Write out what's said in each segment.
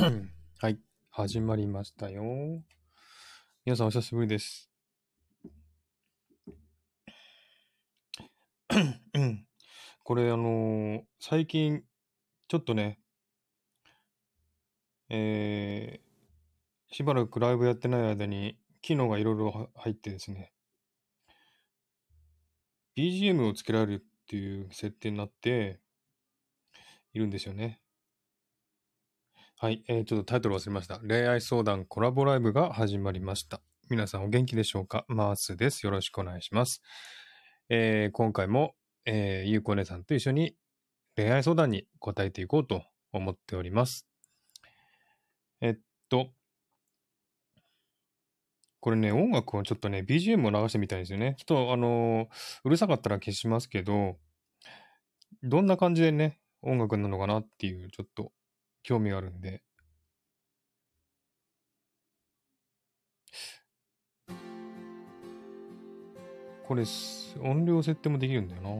はい。始まりましたよ。皆さんお久しぶりです。これあのー最近、ちょっとね、えー、しばらくライブやってない間に機能がいろいろ入ってですね、BGM をつけられるっていう設定になっているんですよね。はい、えー、ちょっとタイトル忘れました。恋愛相談コラボライブが始まりました。皆さんお元気でしょうか？マースです。よろしくお願いします。えー今回も、えー、ゆうこ姉さんと一緒に恋愛相談に答えていこうと思っております。えっと、これね、音楽をちょっとね、BGM を流してみたいんですよね。ちょっとあのーうるさかったら消しますけど、どんな感じでね、音楽なのかなっていう、ちょっと興味があるんで。これ、音量設定もできるんだよな。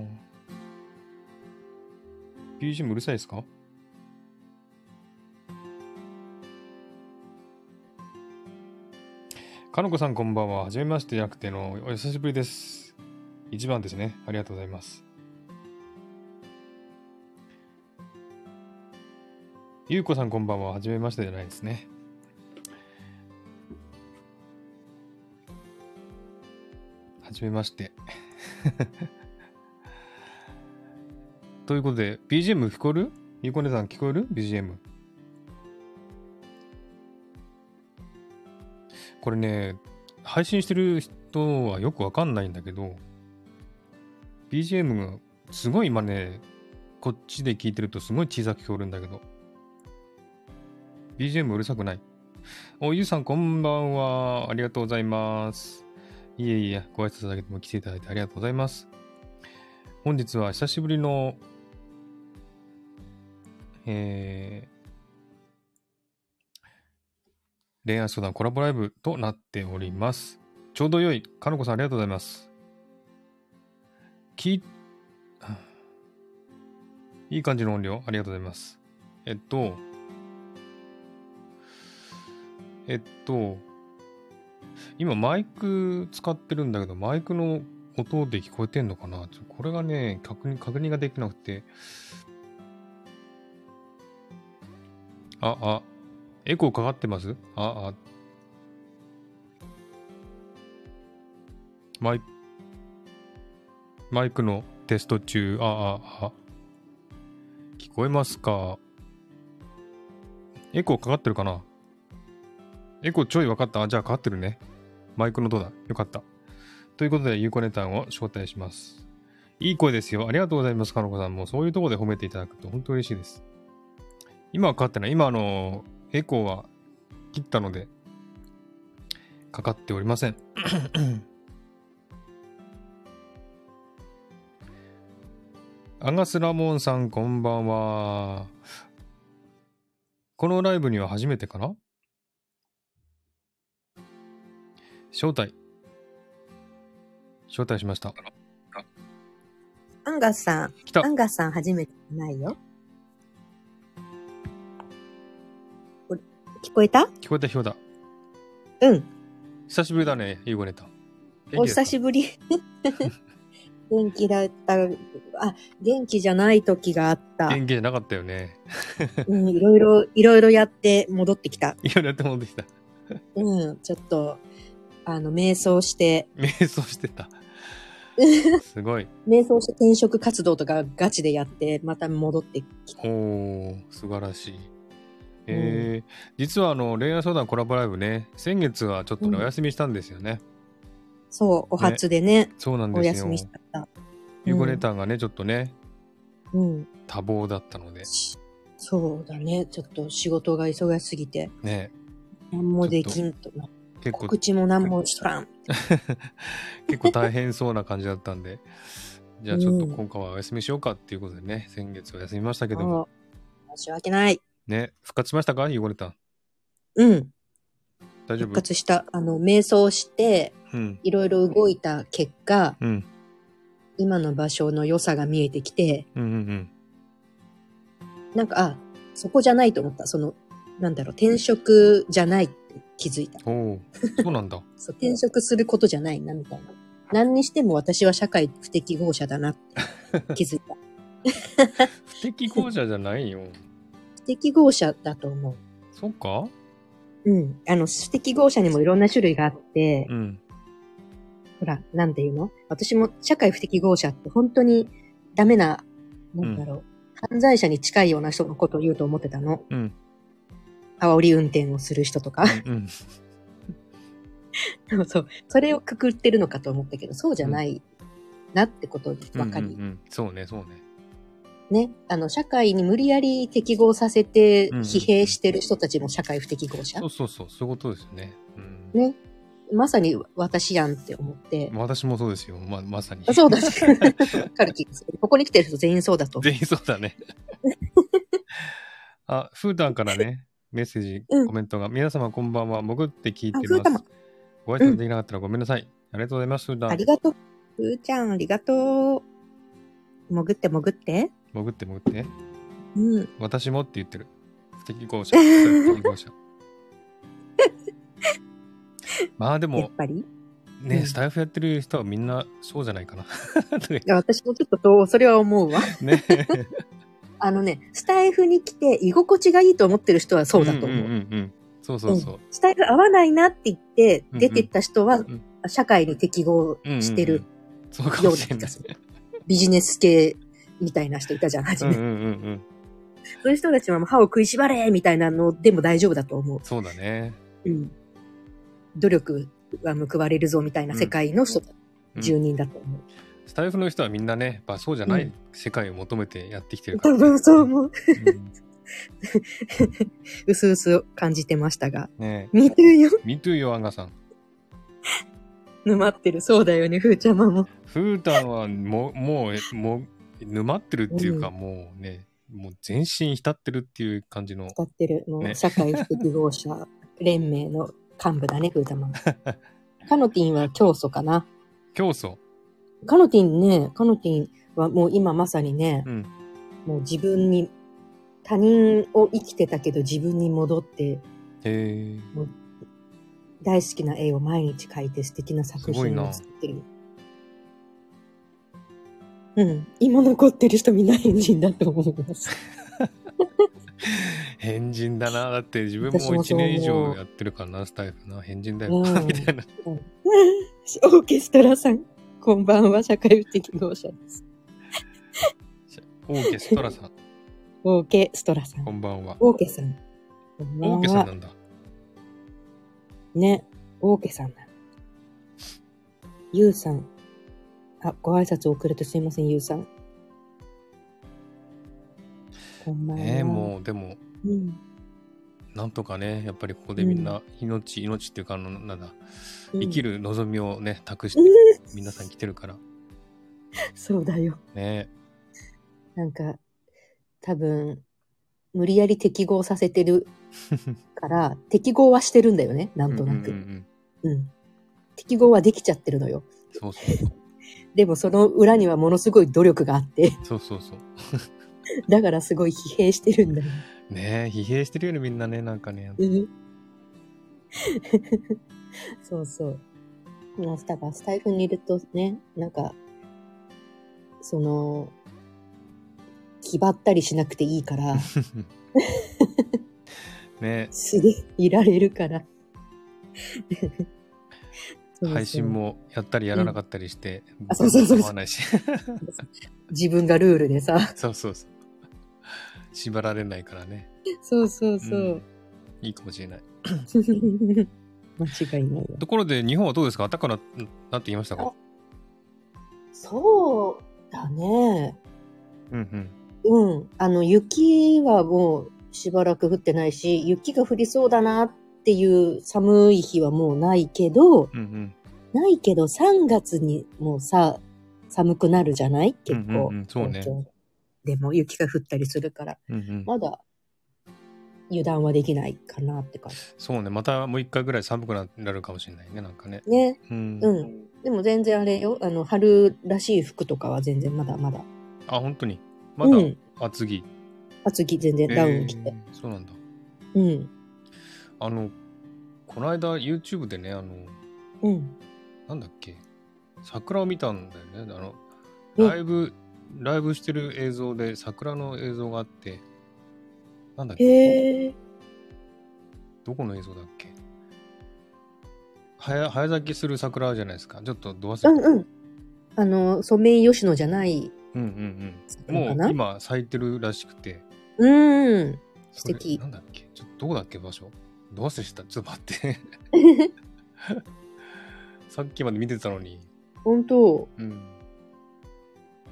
BGM うるさいですか？かのこさんこんばんは。はじめましてじゃなくての、お久しぶりです。一番ですね。ありがとうございます。ゆうこさんこんばんは。はじめましてじゃないですね。はじめまして。ということで、BGM 聞こえる？ゆうこねさん聞こえる ?BGM。これね、配信してる人はよくわかんないんだけど、BGM がすごい今ね、こっちで聞いてるとすごい小さく聞こえるんだけど、BGM うるさくない。お、ゆうさんこんばんは。ありがとうございます。いえいえ、ご挨拶だけでも来ていただいてありがとうございます。本日は久しぶりの、えー、恋愛相談コラボライブとなっております。ちょうど良い。かのこさんありがとうございます。き、いい感じの音量ありがとうございます。えっと、えっと、今マイク使ってるんだけど、マイクの音で聞こえてんのかな？ちょこれがね、確認、確認ができなくて。あ、あ、エコーかかってます？あ、あ。マイ、マイクのテスト中、あ、あ、あ。聞こえますか？エコーかかってるかな？エコちょい分かった？あ、じゃあかかってるね。マイクの音だ？よかった。ということで、ゆうこねたんを招待します。いい声ですよ。ありがとうございます、かのこさん。もうそういうところで褒めていただくと本当嬉しいです。今はかかってない。今、あの、エコーは切ったので、かかっておりません。アガスラモンさん、こんばんは。このライブには初めてかな？招待。招待しました。アンガスさん、来たアンガスさん初めてないよ。これ聞こえた？聞こえた、聞こえた。うん。久しぶりだね、ゆうごねた。お久ぶしぶり。元気だった。あ、元気じゃない時があった。元気じゃなかったよね。うん、いろいろ、いろいろやって戻ってきた。いろいろやって戻ってきた。うん、ちょっと、あの、瞑想して、瞑想してた。すごい。瞑想して転職活動とかガチでやって、また戻ってきた。おー、素晴らしい。えー実はあの恋愛相談コラボライブね、先月はちょっとね、うんお休みしたんですよね。そう、お初でね、そうなんおですよ休み。しちゃった。ゆうこねたんがね、ちょっとね、うん。多忙だったので、そうだね。ちょっと仕事が忙しすぎて、ね、何もできんとな。結構も何もしとらん。結構大変そうな感じだったんで、じゃあちょっとうん今回はお休みしようかっていうことでね、先月は休みましたけども、申し訳ない。ね、復活しましたか？ゆうこねたん。うん。大丈夫？復活した。あの、瞑想して、うん。いろいろ動いた結果、うん。今の場所の良さが見えてきて、うんうんうん。なんか、あ、そこじゃないと思った。その、なんだろう、転職じゃないって気づいた。おお、そうなんだ。そう、転職することじゃないな、みたいな。何にしても私は社会不適合者だなって 気づいた。不適合者じゃないよ。不適合者だと思う。そっかうん。あの、不適合者にもいろんな種類があって、うん。ほら、なんていうの？私も社会不適合者って本当にダメな、なんだろう、犯罪者に近いような人のことを言うと思ってたの。うん。煽り運転をする人とか。うん。そうそう。それをくくってるのかと思ったけど、そうじゃないなってことに分かり、うんうんうんそうね、そうね。ね。あの、社会に無理やり適合させてうんうん疲弊してる人たちも社会不適合者。そうそうそう、そういうことですよね。うん。ね。まさに私やんって思って。私もそうですよ。ま、まさに。あそうだ。わかる気がする。ここに来てる人全員そうだと。全員そうだね。あ、フータンからね、メッセージ、うんコメントが、皆様こんばんは、潜って聞いてます。ご挨拶できなかったらごめんなさい。ありがとうございます。ありがとう。ふーちゃん、ありがとう。潜って潜って。潜って潜って。うん。私もって言ってる。不適合者。不適合者。まあでやっも、ぱり？ね、うんスタイフやってる人はみんなそうじゃないかな。いや私もちょっとそう、それは思うわ。ね。あのね、スタイフに来て居心地がいいと思ってる人はそうだと思う。んんうんうん。そうそうそう。スタイフ合わないなって言ってうんうん出てった人はん社会に適合してるそうかような。気がする。ビジネス系みたいな人いたじゃん、初め。うんうんうんうん。そういう人たちは歯を食いしばれみたいなのでも大丈夫だと思そうだね。う。うん。努力は報われるぞみたいな世界の人、うん住人だと思う。スタイフの人はみんなね、やっぱそうじゃない世界を求めてやってきてるか多ら。分そう思う。うんうすうす感じてましたが。ね見てるよ。え。Me too よ、アンガさん。沼ってる。そうだよね、ふーちゃまも。フータンはもう、もう、もう、沼ってるっていうか、うもうね、もう全身浸ってるっていう感じの。使ってる。もうね社会不適合者連盟の幹部だね、ふーちゃまも。カノティンは教祖かな。競争。カノティンね、カノティンはもう今まさにね、うん。もう自分に、他人を生きてたけど自分に戻って、へえ。大好きな絵を毎日描いて素敵な作品を作ってる。うん。今残ってる人みんな変人だと思います。変人だな。だって自分も1私もそう思う年以上やってるからな、スタイフな。変人だようんな、みたいな。オーケストラさん、こんばんは、社会不適合者です。オーケストラさん、オーケストラさんこ。んばんは。オーケさん。こんばんはオーケさんなんだ。ね、オーケさんだ。ユウさん。あ、ご挨拶遅れてすいません、ユウさん。こんばんは。ええもう、でも、う。うん。なんとかね、やっぱりここでみんな、命、命っていうか、あの、なんだ、生きる。る望みをね、託してうん、皆さん来てるから。そうだよ。ねなんか、多分、無理やり適合させてる から、適合はしてるんだよね、なんとなく。うんうんうんうん。適合はできちゃってるのよ。そうそうそう。でもその裏にはものすごい努力があって、そうそうそう。だからすごい疲弊してるんだよ。ねえ、疲弊してるよね、みんなね、なんかね。うんそうそう。まあだからスタイフにいるとね、なんか、その、気張ったりしなくていいから、ね素でいられるから。そうそう配信もやったりやらなかったりして、あそうそうそう僕は構わないし。自分がルールでさ。そうそうそう。縛られないからね。そうそうそう。うんいいかもしれない。間違いないよ。ところで、日本はどうですか？暖かな、なってきましたか？そうだね。うんうん。うん。あの、雪はもうしばらく降ってないし、雪が降りそうだなっていう寒い日はもうないけど、うんうん。ないけど3月にもうさ、寒くなるじゃない？結構。うんうんうんそうねでも雪が降ったりするから、うんうん、まだ油断はできないかなって感そうね。またもう一回ぐらい寒くなるかもしれないね、なんかね。じ。ね。うん。うん。でも全然あれよ、あの、春らしい服とかは全然まだまだ。あ、本当に？まだうん。厚着？厚着全然ダウン着て。えーそうなんだ。うん。あの、この間 YouTube でね、あの、うん。なんだっけ、桜を見たんだよね。あの、うんライブ、ライブしてる映像で桜の映像があって、なんだっけ、へえ。どこの映像だっけ？早早咲きする桜じゃないですか？ちょっとど忘れた。うんうん。あの、ソメイヨシノじゃないうんうんうん。もう今咲いてるらしくて。うーん。素敵なんだっけ？ちょっとどこだっけ場所？どう忘れした？ちょっと待って。さっきまで見てたのに。本当うん。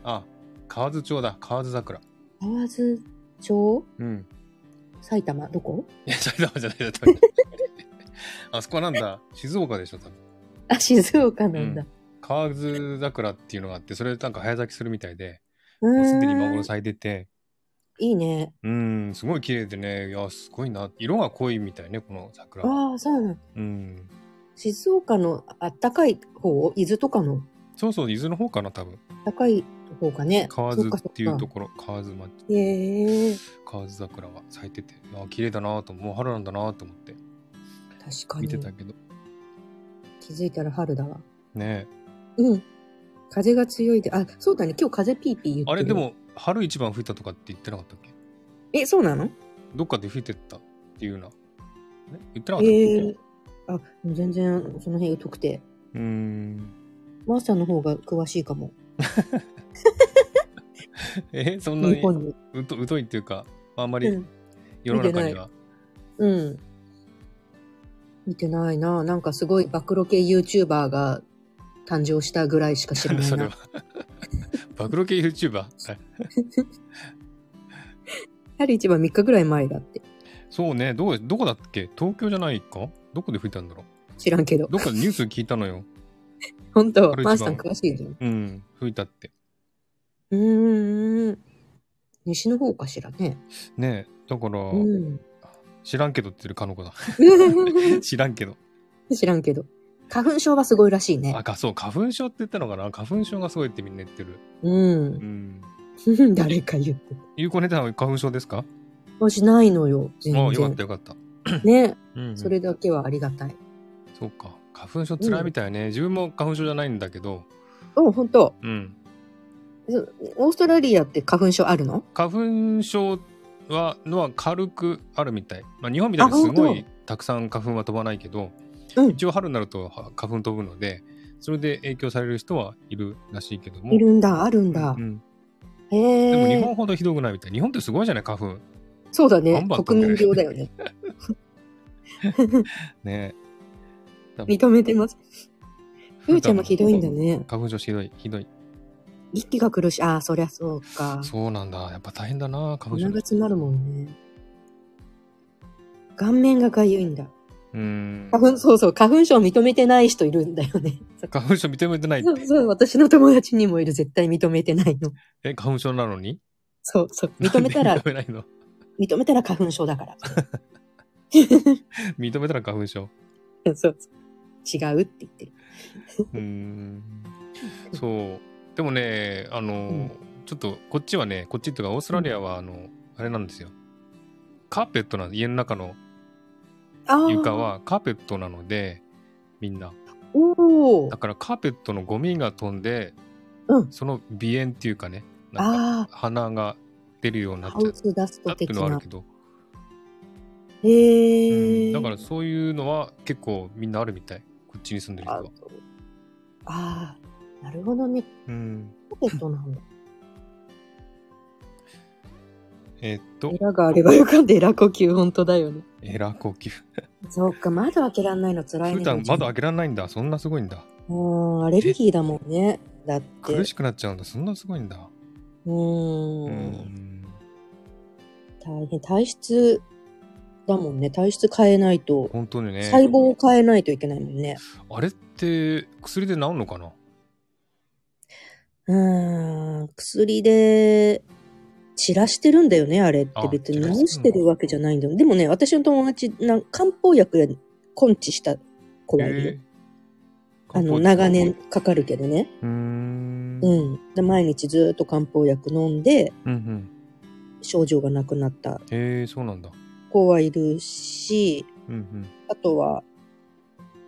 あ、河津町だ。河津桜。河津町？うん。埼玉どこ？いや、埼玉じゃない、埼玉じゃない。あそこはなんだ静岡でしょ、多分。あ、静岡なんだ。河津桜っていうのがあって、それなんか早咲きするみたいで、うもうすでに今頃咲いてて、いいね。うん、すごい綺麗でね、いや、すごいな。色が濃いみたいね、この桜。ああ、そうなんうん。静岡のあったかい方？伊豆とかの？そうそう、伊豆の方かな、多分。高い方かね。河津っていうとそころ、河津町、かへえ。河津桜が咲いてて、あ綺麗だなと、もう春なんだなと思って確かに。見てたけど。気づいたら春だわ。ねうん。風が強いで、あ、そうだね。今日風ピーピー言ってる。あれ、で。も、春一番吹いたとかって言ってなかったっけ？え、そうなの？どっかで吹いてった？っていうな。え言ってなかったっけ、ええあ、もう全然その辺疎くて。うーん。マーサの方が詳しいかも。え、そんなに日本に。うと疎いっていうか、あんまりうん。世の中には。うん。見てないな。なんかすごい暴露系 YouTuber が誕生したぐらいしか知らない それなは。暴露系 YouTuber? はい春一番3日ぐらい前だって。そうね、どう、どこだっけ？東京じゃないか？どこで吹いたんだろ知らんけどう。どっかでニュース聞いたのよ。本当マーサさん詳しいじゃん。うん、吹いたって。うーん。西の方かしらね。ねえ、だから、うん。知らんけどって言ってるかの子だ。知らんけど。知らんけど。花粉症はすごいらしいねあ、。か、そう、花粉症って言ったのかな？花粉症がすごいってみんな言ってる。う。うんん。誰か言ってゆうこねたんは花粉症ですか？もしないのよ、全あよかっ然た。よかった。ね。うん、うん。それだけはありがたい。そうか。花粉症辛いみたいね。自分も花粉症じゃないんだけど、うん、本当うん。そオーストラリアって花粉症あるの？花粉症はのは軽くあるみたい。まあ、日本みたいにすごいたくさん花粉は飛ばないけど、うん。一応春になるとは花粉飛ぶので、それで影響される人はいるらしいけども。いるんだ、あるんだう。ん、へえ。でも日本ほどひどくないみたい。日本ってすごいじゃない、花粉。そうだね国民病だよね。ね 認めてます。ふーちゃんもひどいんだね。花粉症ひどい、ひどい。息が苦しい。ああ、そりゃそうか。そうなんだ。やっぱ大変だな、花粉症鼻。が詰まるもんね。顔面がかゆいんだ。うーん。花粉、そうそう、花粉症認めてない人いるんだよね。花粉症認めてないって。そうそう、私の友達にもいる、絶対認めてないの。え、花粉症なのに？そうそう、認めたら認めないの？認めたら花粉症だから。認めたら花粉症。そうそう。違うって言ってる。うーん。そう。でもね、あの、んちょっとこっちはね、こっちっていうかオーストラリアは、あの、あれなんですよ。カーペットな家の中のああ。床。はカーペットなので、みんな。だ。からカーペットのゴミが飛んで、うんその鼻炎っていうかね、なんかあ鼻が出るようになっちゃったっていうのはあるけ。ど、へえ。うんだからそういうのは結構みんなあるみたい。こっちに住んでる人あは。あー、なるほどね。うん。ポケットなんだ。えーっとエ、ラがあればよかった。エラ呼吸、本当だよね。エラー呼吸。そっか、窓開けらんないの？辛いね。普段窓開けられないんだ。そんなすごいんだ。うん、アレルギーだもんね。だって。苦しくなっちゃうんだ。そんなすごいんだ。うん。ん。大変。体質だもんね。体質変えないと。本当にね。細胞を変えないといけないもんね。あれって薬で治るのかな？うーん。薬で散らしてるんだよね、あれってあ。別に治してるわけじゃないんだよ。でもね、私の友達、な漢方薬で根治した子はいるあの、長年。かかるけどね。うーん。う。ん。で毎日ずっと漢方薬飲んで、うんうん。症状がなくなった。へえ、そうなんだ。子はいるし、うんあとは、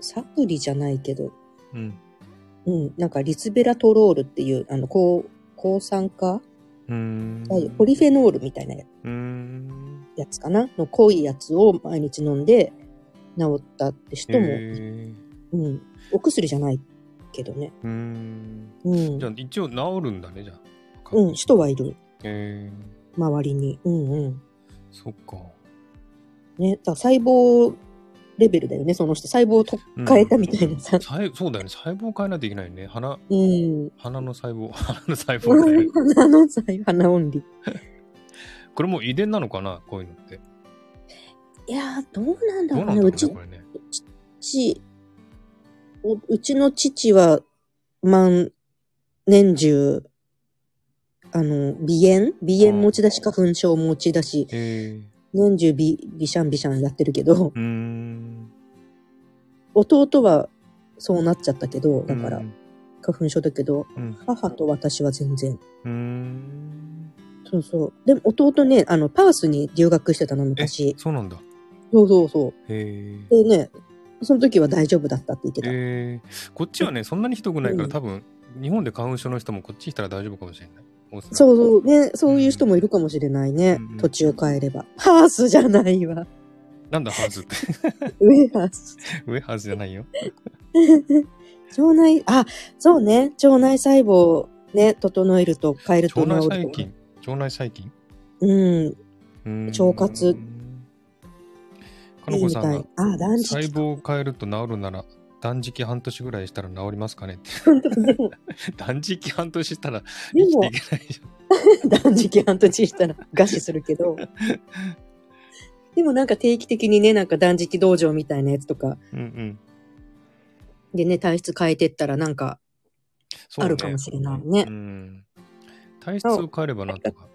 サプリじゃないけど、うん。うん、なんかリツベラトロールっていう、あの、抗、抗酸化、うん。ポリフェノールみたいなうん。やつかな？の濃いやつを毎日飲んで治ったって人も、へうん、お薬じゃないけどね。ーうん。うんじゃ。あ一応治るんだね、じゃあ。うん、人はいる。へえ周りに。うんうん。そっか。ね、だ細胞レベルだよね、その人。細胞をとうん変えたみたいなさ。細そうだよね。細胞を変えないといけないね。鼻、うん。鼻の細胞、鼻の細胞だよね。花の細胞、花オンリー。これもう遺伝なのかな？こういうのって。いやー、どうなんだろうね。どうちね。父、おうちの父は、万年中、あの、鼻炎？鼻炎持ちだし、花粉症持ちだし、年中ビビシャンビシャンやってるけど、うーん。弟はそうなっちゃったけど、だからうん花粉症だけど、うん。母と私は全然。うーん。そうそう。でも弟ね、あの、パースに留学してたの、え、昔。そうなんだ。そうそうそへえう。でね、その時は大丈夫だったって言ってた。えー、こっちはね、そんなにひどくないから、うん多分、日本で花粉症の人もこっち来たら大丈夫かもしれない。う。そうそう、ね、そういう人もいるかもしれないね。うん途中変えれば。ハースじゃないわ。なんだ、ハーズって。上ハース。上ハーズじゃないよ。腸内、あ、そうね。腸内細胞ね、整えると変えると腸内治ると。細菌？腸内細菌？うん。腸活。かのこさんがあ断食細胞を変えると治るなら断食半年ぐらいしたら治りますかねって 断食半年したらで生きてもいけないじ断食半年したら餓死するけど。でもなんか定期的にね、なんか断食道場みたいなやつとか。うんうん。でね、体質変えてったらなんかあるかもしれないねうん。体質を変えればなんとか。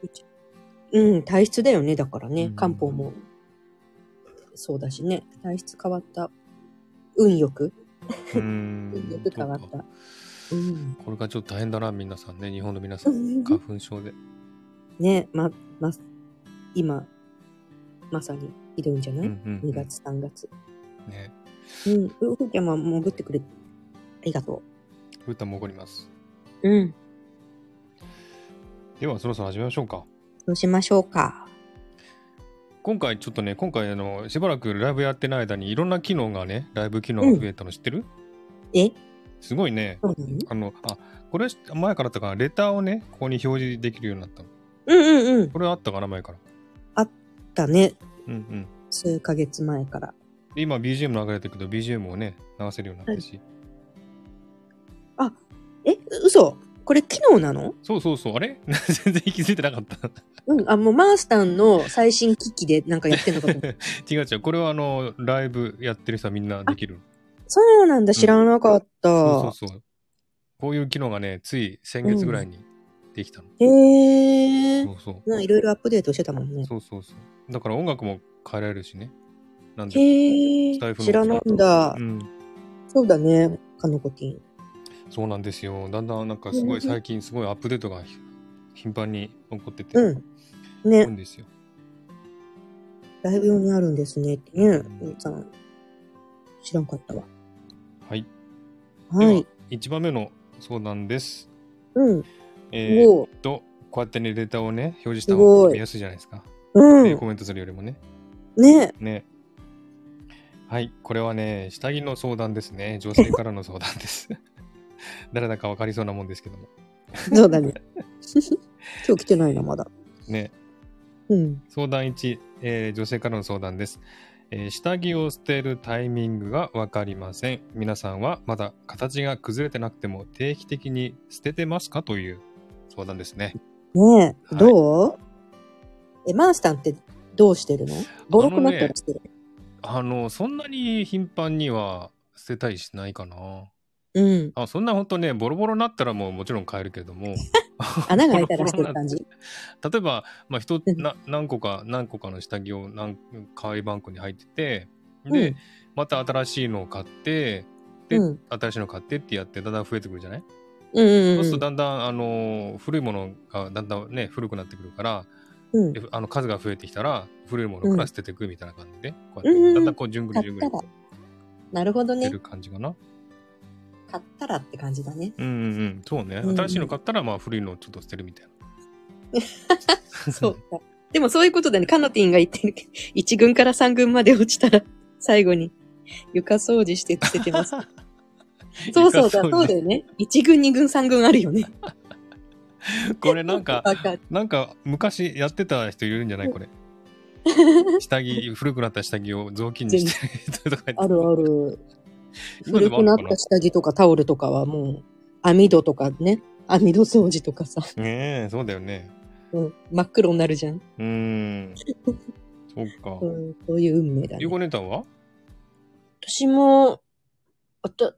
うん、体質だよね。だからね、うん漢方もそうだしね。体質変わった。運よく、運よん。く変わった。うん。これがちょっと大変だな、皆さんね。日本の皆さん。花粉症で。ね、ま、ま、今、まさにいるんじゃない、うんうん、?2 月、3月。ね。うん。うふちゃんは潜ってくれ、ありがとふうた潜ります。う。うん。では、そろそろ始めましょうか。そうしましょうか。今回ちょっとね、今回あの、しばらくライブやってない間にいろんな機能がね、ライブ機能が増えたの知ってる、え？すごいね。あの、あ、これ前からあったかな、レターをね、ここに表示できるようになったの。うんうんうん。これあったかな、前から？だね。うんうん。数ヶ月前から。で今 BGM 流れてるけど、BGM をね、流せるようになったし。え、嘘？これ機能なの？そうそうそう、あれ？全然気づいてなかった。うん。あ、もうマースタンの最新機器でなんかやってんのかと。違う違う、これはあの、ライブやってる人はみんなできる。そうなんだ、知らなかった。そうそうそう。こういう機能がね、つい先月ぐらいにできたの。へー。そうそう。いろいろアップデートしてたもんね。そうそうそう。だから音楽も変えられるしね。なんで。へー。知らなんだう。ん。そうだね、カノコティン。そうなんですよ。だんだんなんかすごいうん最近すごいアップデートがひ頻繁に起こってて。うん。多いね、んですよ。ライブ用にあるんですねってねうさん。知らんかったわ。はい。はい1番目の相談です。うん。えー、おっと、こうやってね、レターをね、表示した方が見やすいじゃないですか。うん。えーコメントするよりもね。ね。ね。はい。これはね、下着の相談ですね。女性からの相談です。誰だか分かりそうなもんですけども。そうだね。今日来てないな、まだ。ね。うん。相談1、えー女性からの相談です、えー下着を捨てるタイミングが分かりません。皆さんはまだ形が崩れてなくても定期的に捨ててますか？という相談ですね。ねえ、はいどう？え、マースタンってどうしてるの？ボロくなったらしてる？あの、そんなに頻繁には捨てたりしないかな。うん。あそんな本当ね、ボロボロになったらもうもちろん買えるけども。穴が開いたらしてる感じ。例えば、まあ、人うんな何個か何個かの下着を何可愛いバンクに入っててで、うんまた新しいのを買ってで、うん新しいの買ってってやってだんだん増えてくるじゃない、うんうんうん。そうするとだんだん、あのー古いものがだんだんね古くなってくるからうん。であの数が増えてきたら、古いものから捨てていくみたいな感じで、こうやって、だんだんこう、じゅんぐり買じゅんぐり。なるほどね。出る感じかな。買ったらって感じだね。うんうんうん。そうね。うんうん新しいの買ったら、まあ、古いのをちょっと捨てるみたいな。そうか。でもそういうことだね。カノティンが言ってる。1軍から3軍まで落ちたら、最後に床掃除して捨ててます。そうそうだ、そうだよね。1軍、2軍、3軍あるよね。これなんか。なんか、昔やってた人いるんじゃないこれ。下着、古くなった下着を雑巾にしてるとかあるある。古くなった下着とかタオルとかはもう、網戸とかね。網戸掃除とかさ、ねえ、そうだよね。うん、真っ黒になるじゃん。うーん。そうかう。ん、そういう運命だねゆ。こ姉たんは？私も、あと、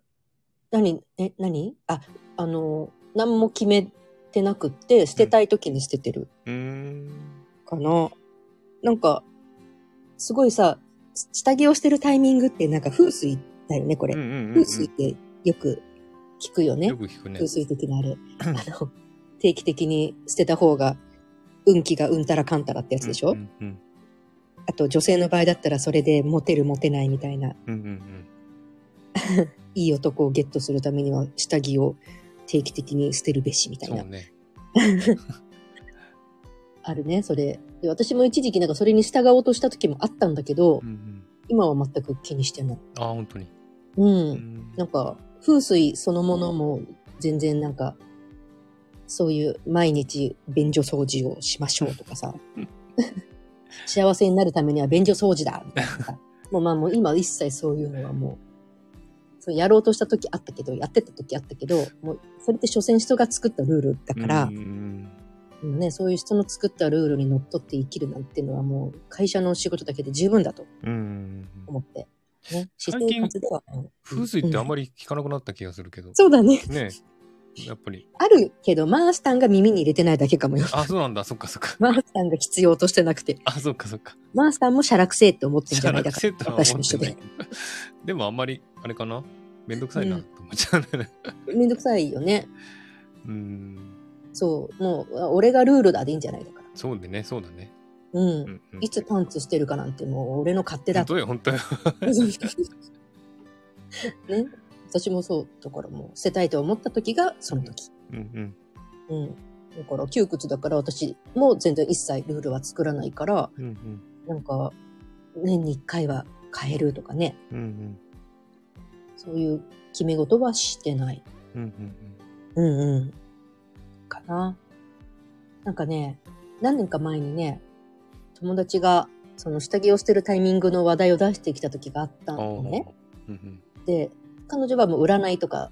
何、え、何？あ、あの、何も決めてなくって、捨てたい時に捨ててるうーん。かな。なんか、すごいさ、下着をしてるタイミングってなんか風水だよね、これ。うんうんうんうん風水ってよく聞くよね。よく聞くね風。水的なあれ。あの、定期的に捨てた方が、運気がうんたらかんたらってやつでしょ、うんうんあと女性の場合だったらそれでモテるモテないみたいな、うんうんうん いい男をゲットするためには下着を定期的に捨てるべしみたいな。そうね。あるね、それ。で、私も一時期なんかそれに従おうとした時もあったんだけど、うんうん。今は全く気にしてない。あ、本当に。うん。うんなんか、風水そのものも全然なんか、そういう毎日便所掃除をしましょうとかさ、幸せになるためには便所掃除だみたいなさ。もうまあもう今一切そういうのはもう、そうやろうとした時あったけど、やってた時あったけど、もうそれって所詮人が作ったルールだから、うんうんうんね、そういう人の作ったルールにのっとって生きるなんていうのはもう会社の仕事だけで十分だとうんうんうん思って。ね、私最近風水ってあんまり、り聞かなくなった気がするけど。そうだね。ねやっぱり。あるけど、マースタンが耳に入れてないだけかもよ。あ、そうなんだ。そっかそっか。マースタンが必要としてなくて。あ、そっかそっか。マースタンもシャラくせえって思ってんじゃないだから。セットは思ってない。でもあんまり、あれかな？めんどくさいなと思っちゃうね。めんどくさいよね。うん。そう。もう、俺がルールだでいいんじゃないだから。そうでね、そうだね。うん。うんうん。いつパンツしてるかなんてもう俺の勝手だ本当よ、本当よ。ね。私もそう。だからもう捨てたいと思った時がその時。うんうん。うん。だから窮屈だから私も全然一切ルールは作らないから、うんうん。なんか、年に一回は変えるとかね。うんうん。そういう決め事はしてない。うんうんうんうん。かな。なんかね、何年か前にね、友達が、その下着を捨てるタイミングの話題を出してきた時があったうん。のね。うんうん。で、彼女はもう占いとか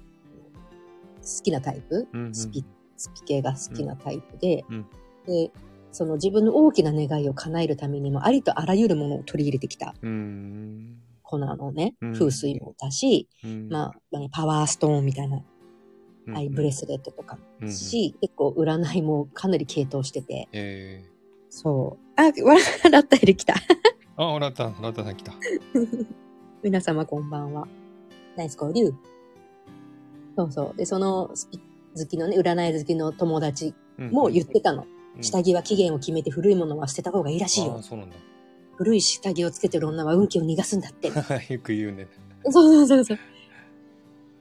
好きなタイプ、うんうんスピ、スピ系が好きなタイプで、うんで、その自分の大きな願いを叶えるためにもありとあらゆるものを取り入れてきたうん。子なのね。うん風水もだし、うん。まあ、パワーストーンみたいな、うんアイブレスレットとかうんうんし、結構占いもかなり系統してて、えそう。あ、笑ラッタエル来た。ー。あ、ラッタ、ラッタさん来た。皆様こんばんは。ナイス交流。そうそう。で、その好きのね、占い好きの友達も言ってたの。うん下着は期限を決めて古いものは捨てた方がいいらしいよ。そうなんだ。古い下着をつけてる女は運気を逃がすんだって。よく言うね。そうそうそうそう。っ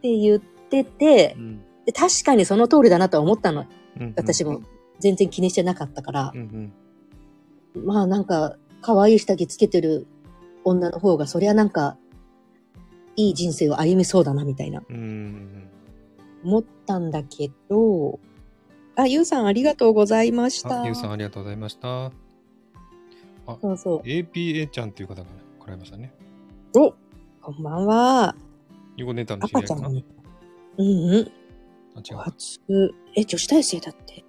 て言っててう、ん。で確かにその通りだなとは思ったの。うん私も。全然気にしてなかったからう。んうん。まあなんか、可愛い下着つけてる女の方が、そりゃなんか、いい人生を歩みそうだな、みたいな。うんうん思ったんだけど、あ、ゆうさんありがとうございました。ゆうさんありがとうございました。そうそう。APA ちゃんっていう方が来られましたね。おこんばんは。ゆこネタのア知り合いかなパちゃんね。うんうん。あ、違う。初、え、女子大生だって。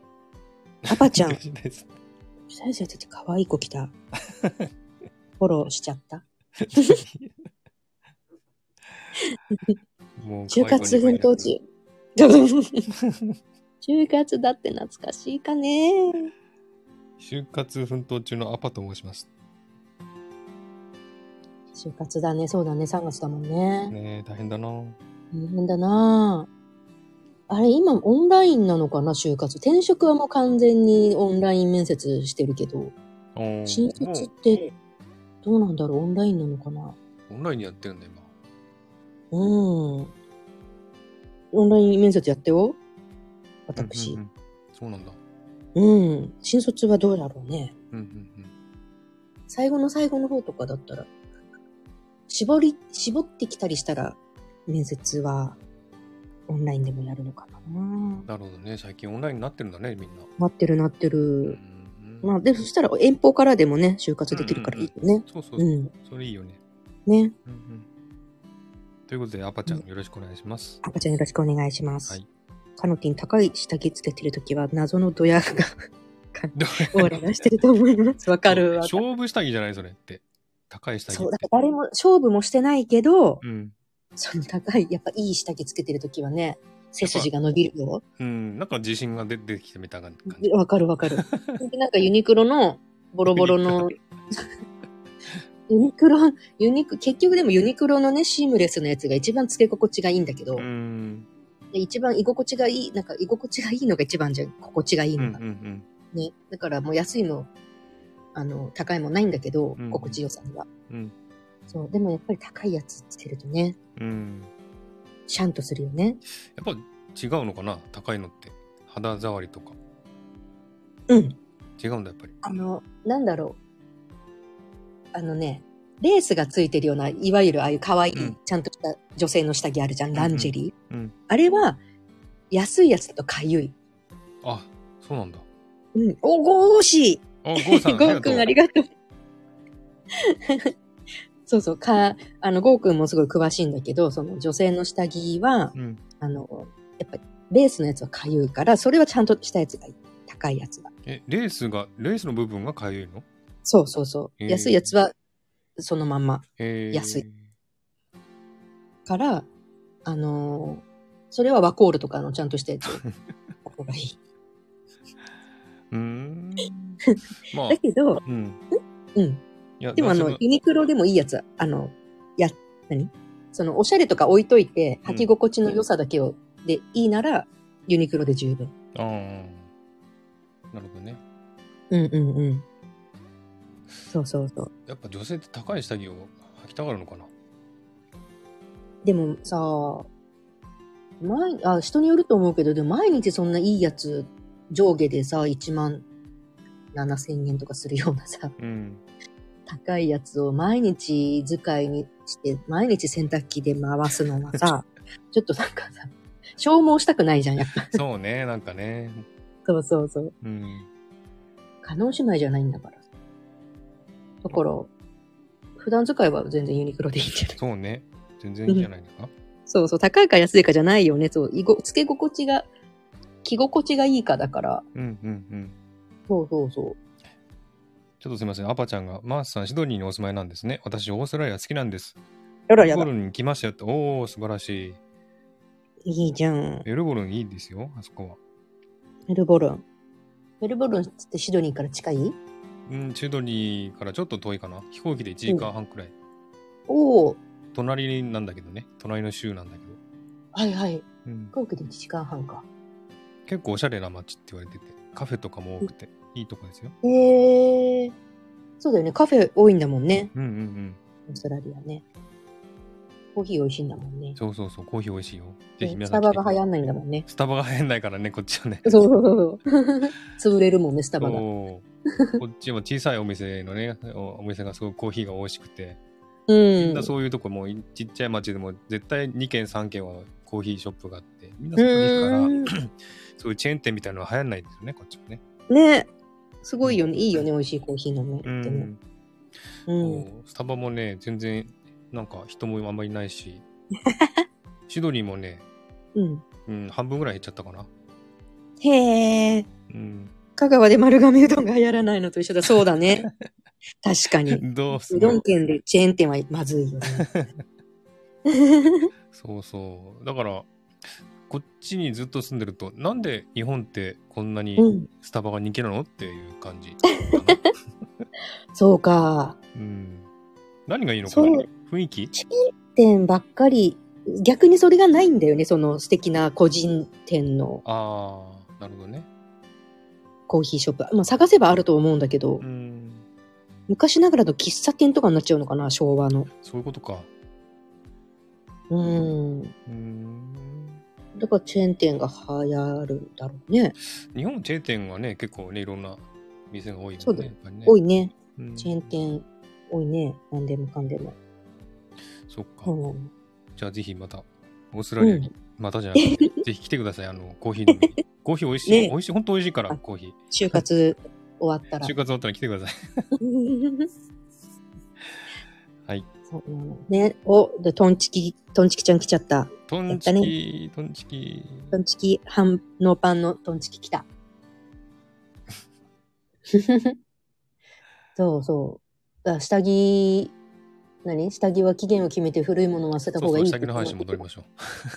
アパちゃん。女 女子大生子大生だって可愛い子来た。フォローしちゃった。もう 就活奮闘中。就活だって懐かしいかね。就活奮闘中のアパと申します。就活だね。そうだね。3月だもんね。ねえ、大変だな。大変だなぁ。あれ、今オンラインなのかな、就活。転職はもう完全にオンライン面接してるけど、新卒ってどうなんだろう、オンラインなのかな？オンラインでやってるんだ、今。うん。オンライン面接やってよ。私。うんうんうんそうなんだ。うん。新卒はどうだろうね。うんうん最後の最後の方とかだったら、絞り、絞ってきたりしたら、面接はオンラインでもやるのかな。うん。なるほどね。最近オンラインになってるんだね、みんな。なってるなってうんる。うんまあ、で、そしたら遠方からでもね、就活できるからいいよね。そうそうそう。うん。それいいよね。ね。うんうん。ということで、アパちゃんよろしくお願いします。赤ちゃんよろしくお願いします。はいカノティン高い下着つけてるときは謎のドヤがどオーラがしてると思います。わかるわ。勝負下着じゃないそれって。高い下着。そう、だから誰も勝負もしてないけど、うん。その高い、やっぱいい下着つけてるときはね、背筋が伸びるよ。うん。なんか自信が出出てきてみた感じ。わかるわかる。で なんかユニクロのボロボロの、ユニクロ、ユニク、結局でもユニクロのね、シームレスのやつが一番つけ心地がいいんだけど、うん。で一番居心地がいい、なんか居心地がいいのが一番じゃん、心地がいいうんうのが。んね。だからもう安いの、あの、高いもないんだけど、うん心地よさには。うん。そう。でもやっぱり高いやつつけるとね、うん。シャンとするよね。やっぱ違うのかな？高いのって。肌触りとか。うん。違うんだ、やっぱり。あの、なんだろう。あのね、レースがついてるような、いわゆるああいう可愛い、うんちゃんとした女性の下着あるじゃん、ランジェリー。うん。あれは、安いやつだとかゆい。あ、そうなんだ。うん。お、ゴーシあ、ゴーさん、ーゴーくんありががとう。そうそう、か、あの、ゴーくんもすごい詳しいんだけど、その女性の下着は、とう。うん。あの、やっぱり、レースのやつはかゆいから、それはちゃんとしたやつがいい。高いやつが。え、レースが、レースの部分がかゆいの？そうそうそう。安いやつは、そのまんま。えー、安い。から、あのーそれはワコールとかのちゃんとしたやつ。た方がいい。うーん。まあだ、けど、うん。うん。でもあのユニクロでもいいやつ、あの、や、何？その、おしゃれとか置いといて、履き心地の良さだけを、でいいなら、ユニクロで十分。ああ。なるほどね。うんうんうん。そうそうそう。やっぱ女性って高い下着を履きたがるのかな？でもさ、毎、あ、人によると思うけど、でも毎日そんないいやつ、上下でさ、1万7千円とかするようなさ、うん。高いやつを毎日使いにして、毎日洗濯機で回すのはさ、ちょっとなんかさ、消耗したくないじゃん、やっぱ。そうね、なんかね。そうそうそう。うん。可能姉妹じゃないんだから。だから、普段使いは全然ユニクロでいいんじゃない？そうね。全然いいんじゃないのか？そうそう、高いか安いかじゃないよね。そう、いご、つけ心地が、着心地がいいかだから。うんうんうん。そうそうそう。ちょっとすいません。アパちゃんが、マースさん、シドニーにお住まいなんですね。私、オーストラリア好きなんです。やルボルンに来ましたよって。おー、素晴らしい。いいじゃん。メルボルンいいですよ、あそこは。メルボルン。メルボルンってシドニーから近い？うん、シドニーからちょっと遠いかな？飛行機で1時間半くらい。おお隣なんだけどね。隣の州なんだけど。はいはい。うん飛、行機で1時間半か。結構おしゃれな街って言われてて、カフェとかも多くて、いいとこですよ。へえ。そうだよね。カフェ多いんだもんね。うんうんうん。オーストラリアね。コーヒー美味しいんだもんね。そうそうそう、コーヒー美味しいよ。ぜひ皆さん来てくださいタバが流行んないんだもんね。スタバが流行んないからね、こっちはね。そうそうそう。潰れるもんね、スタバが。こっちは小さいお店のね、おお店がすごくコーヒーが美味しくて、うんみんな。そういうとこもいちっちゃい町でも絶対2軒3軒はコーヒーショップがあって、みんなそこに行くから、そういうチェーン店みたいなのは流行んないんですよね、こっちはね。ね。すごいよね。いいよね、美味しいコーヒー飲めうてね。ん。うん。そうスタバもね、全然なんか人もあんまりいないし、シドニーもね、うん。うん、半分ぐらい減っちゃったかな。へえ。うん。香川で丸亀うどんが流行らないのと一緒だ。そうだね。確かに。どうすうどんる県でチェーン店はまずいよね。そうそう。だから、こっちにずっと住んでると、なんで日本ってこんなにうん。スタバが人気なのっていう感じ？そうか。うん。何がいいの？かな雰囲気？店ばっかり逆にそれがないんだよね、その素敵な個人店のああ、なるほどね。コーヒーショップ。まあ探せばあると思うんだけどう、ん。昔ながらの喫茶店とかになっちゃうのかな、昭和の。そういうことか。うん。うーん。だからチェーン店が流行るんだろうね。日本チェーン店はね、結構ね、いろんな店が多いもんね。そうだね。多いね。うんチェーン店多いね。なんでもかんでも。そっか。うん。じゃあぜひまた、オーストラリアに、またじゃなくて、ぜひ来てください、あの、コーヒー飲みに。コーヒー美味しい。ね美味しい、本当美味しいから、あコーヒー。就活終わったら就。活終わったら来てください。はい。ね。お、で、トンチキ、トンチキちゃん来ちゃった。トンチキ、トンチキ。トンチキ、半、ノーパンのトンチキ来た。そうそう。下着、何？下着は期限を決めて古いものを忘れたそうそう、方がいい下着の話に戻りましょ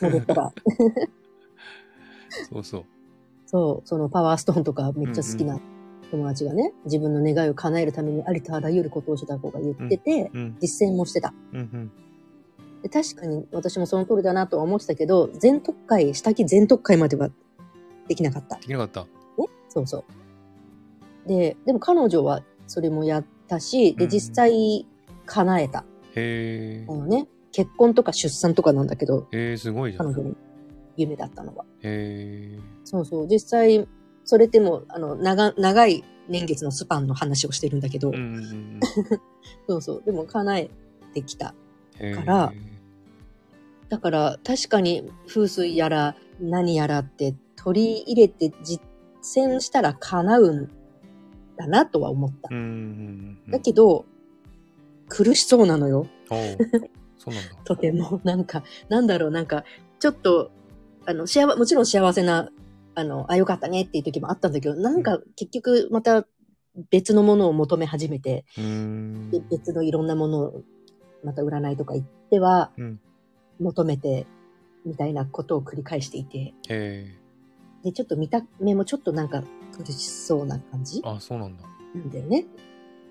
戻ったら。う。そうそう。そう、そのパワーストーンとかめっちゃ好きな友達がね、自分の願いを叶えるためにありとあらゆることをした子が言ってて、うん。実践もしてた。うんうん。で確かに私もその通りだなとは思ってたけど、全特会、下着全特会まではできなかった。できなかった。ね、そうそう。で、でも彼女はそれもやったし、で、うん実際叶えた。へあのね、結婚とか出産とかなんだけど、え。へえ、すごいじゃん。彼女の夢だったのは。へえ。そうそう。実際、それってもう、あの、長、長い年月のスパンの話をしてるんだけど、うんうんうん。そうそう。でも叶えてきた。へーからだから、確かに風水やら何やらって取り入れて実践したら叶うんだなとは思ったうん。うんうんうん。だけど、苦しそうなのよ。そうなんだ。とても。なんか、なんだろう、なんか、ちょっと、あの、幸もちろん幸せな、あの、あ、よかったねっていう時もあったんだけど、なんか結局また別のものを求め始めて、別のいろんなものを、また占いとか行ってはうん、求めて、みたいなことを繰り返していて。で、ちょっと見た目もちょっとなんか苦しそうな感じあ、そうなんだ。なんだよね。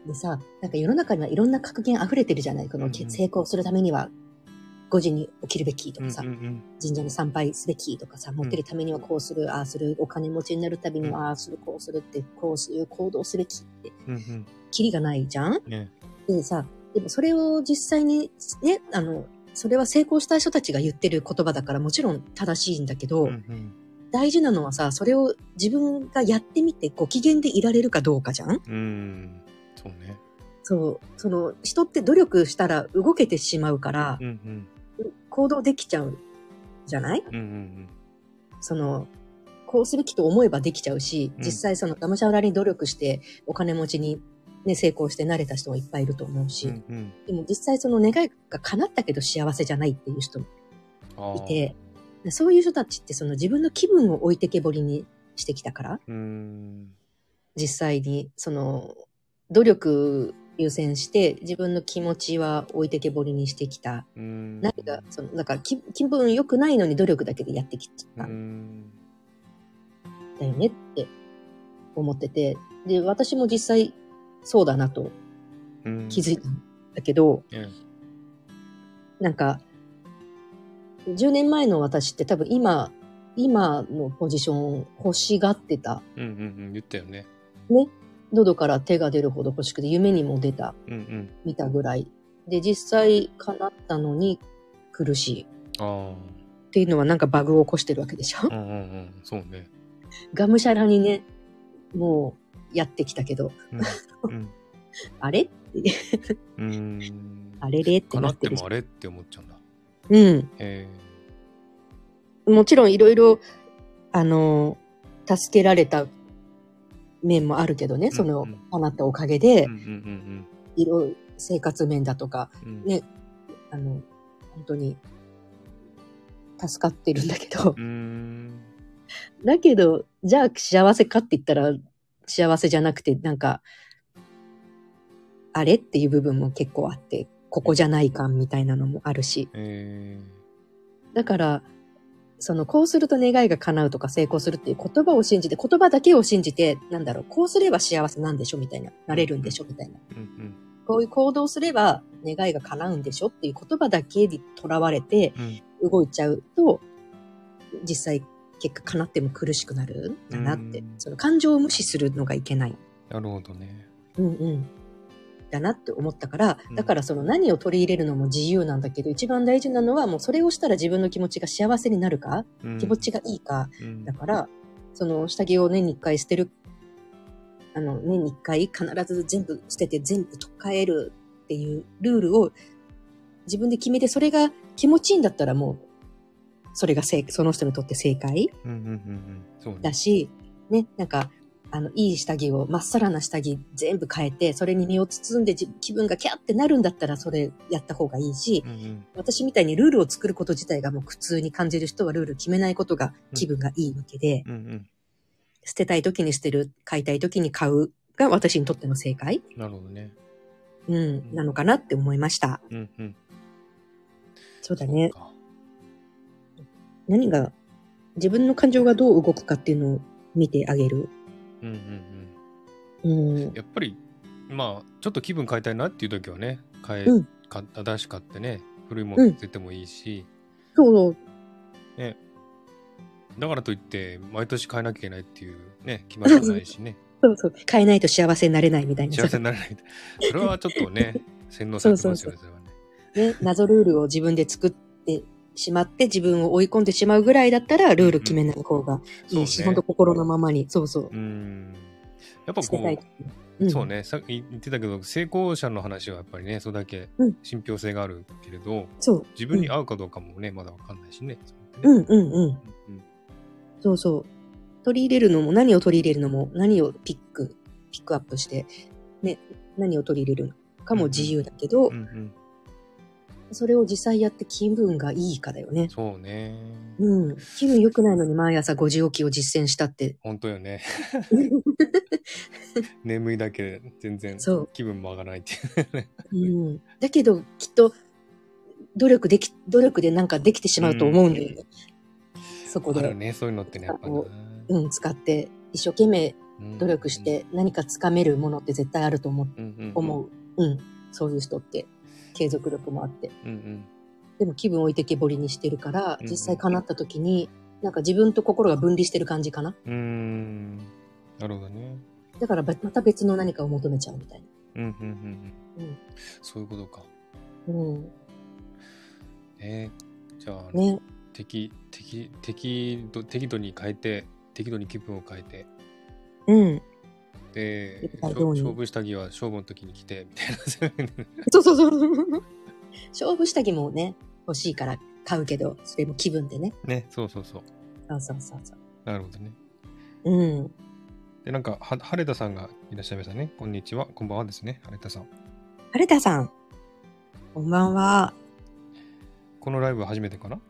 でさ、なんか世の中にはいろんな格言溢れてるじゃない？この、うんうん成功するためには5時に起きるべきとかさ、うんうん神社に参拝すべきとかさ、持ってるためにはこうする、ああする、お金持ちになるためにはああする、こうするって、こうする行動すべきって、うん。うんうん。キリがないじゃん？ね。でさ、でもそれを実際にね、あの、それは成功した人たちが言ってる言葉だからもちろん正しいんだけど、うんうん。大事なのはさ、それを自分がやってみてご機嫌でいられるかどうかじゃん？うーん。そうね。そう。その、人って努力したら動けてしまうからう、んうん。行動できちゃうじゃない？うんうんその、こうすべきと思えばできちゃうし、うん実際その、がむしゃらに努力して、お金持ちにね、成功して慣れた人もいっぱいいると思うし、うん。うんうん。でも実際その願いが叶ったけど幸せじゃないっていう人もいて、でそういう人たちってその自分の気分を置いてけぼりにしてきたから。実際にその、努力優先して自分の気持ちは置いてけぼりにしてきた。何が、その、だから気気分良くないのに努力だけでやってきうーたんん。だよねって思ってて、で、私も実際そうだなとうん気づいたんだけど、ねなんか、10年前の私って多分今、今のポジション欲しがってた。うんうんうん。言ったよね。ね。喉から手が出るほど欲しくて夢にも出た、うんうん。見たぐらい。で、実際叶ったのに苦しい。あっていうのはなんかバグを起こしてるわけでしょ？あ。うんうんうん。そうね。がむしゃらにね、もうやってきたけど、うん。うん。あれ？って、うーん。あれれってかななっててもあれって思っちゃうんだ。うん。へもちろんいろいろ、あの、助けられた面もあるけどね、そのあなたおかげえ。でいろいろ生活面だとか。ねあの、本当に、助かってるんだけど。だけど、じゃあ幸せかって言ったら、幸せじゃなくて、なんか、あれっていう部分も結構あって、ここじゃない感みたいなのもあるし。えだから、その、こうすると願いが叶うとか成功するっていう言葉を信じて、言葉だけを信じて、なんだろう、こうすれば幸せなんでしょみたいな。なれるんでしょみたいな。ー。うんこういう行動すれば願いが叶うんでしょっていう言葉だけにとらわれて。動いちゃうと、実際結果叶っても苦しくなるんだなってうん。その感情を無視するのがいけない。なるほどね。うんうん。だなって思ったからうん、だからその何を取り入れるのも自由なんだけど、一番大事なのはもうそれをしたら自分の気持ちが幸せになるか、うん。気持ちがいいか、うん。だから、その下着を年に一回捨てる、あの、年に一回必ず全部捨てて全部取っ替えるっていうルールを自分で決めて、それが気持ちいいんだったらもう、それが正その人にとって正解うんうんうんうん。だし、ね、なんか、あの、いい下着を、まっさらな下着全部変えて、それに身を包んでじ気分がキャーってなるんだったら、それやった方がいいし、うんうん。私みたいにルールを作ること自体がもう苦痛に感じる人はルール決めないことが気分がいいわけで、うんうん。捨てたい時に捨てる、買いたい時に買うが私にとっての正解、なるほどね。うん、なのかなって思いました。うんうん。そうだね。何が、自分の感情がどう動くかっていうのを見てあげる。うんうんうん。うん。やっぱり、まあ、ちょっと気分変えたいなっていう時はね、変え、うんか新しく買ってね、古いもうんの捨ててもいいし、そう、だからといって、毎年変えなきゃいけないっていうね、決まりはないしね、そうそう。変えないと幸せになれないみたいな。幸せにならない。それはちょっとね、洗脳されてますよね、それはね。ね、謎ルールを自分で作ってしまって自分を追い込んでしまうぐらいだったらルール決めない方がいいし、そうねほんと心のままに、そうそうう。ん。やっぱこ。う、うんそうね、さっき言ってたけど、成功者の話はやっぱりね、それだけうん信憑性があるけれど、そう。自分に合うかどうかもね、まだわかんないしね。うんうんうん。うんそうそう。取り入れるのも、何を取り入れるのも、何をピック、ピックアップして、ね、何を取り入れるかも自由だけど、うんうん。それを実際やって気分がいいかだよね。そうね。うん。気分良くないのに毎朝5時起きを実践したって。本当よね。眠いだけで全然そう気分も上がらないっていうね。うん。だけど、きっと、努力でき、努力でなんかできてしまうと思うんだよね。そこで、あるね、そういうのってね、やっぱ。うん、使って、一生懸命うん努力して何かつかめるものって絶対あると思う。うんうんうん思う。うん。そういう人って、継続力もあって。うんうんでも気分置いてけぼりにしてるから、うん実際叶った時に、なんか自分と心が分離してる感じかな。うーん。なるほどね。だからばまた別の何かを求めちゃうみたいうんうんうんうん。うんそういうことか。な。うん。ねじゃあ、ね。適、適、適度、適度に変えて、適度に気分を変えて、うん。で、勝負下着は勝負の時に着て、みたいなそう。そうそう。勝負下着もね、欲しいから買うけど、それも気分でね。ね、そうそうそう。そうそうそうそう。なるほどね。うん。で、なんか、は、晴れたさんがいらっしゃいましたね。こんにちは。こんばんはですね。晴れたさん。晴れたさん。こんばんは。このライブは初めてかな？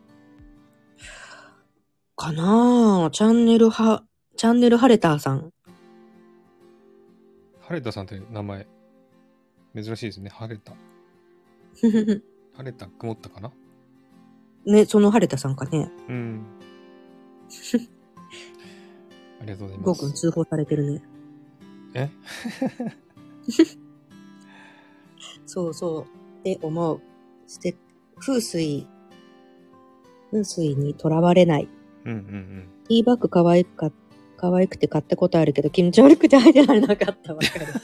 かなぁ。チャンネルは、チャンネル晴れたさん。晴れたさんって名前、珍しいですね。晴れた。晴れた、曇ったかな？ね、その晴れたさんかね。うん。ありがとうございます。くん通報されてるね。え？そうそう。って思う。して、風水、風水にとらわれない。うんうんうん。ティーバッグ可愛くか、可愛くて買ったことあるけど気持ち悪くて入れられなかったわかる。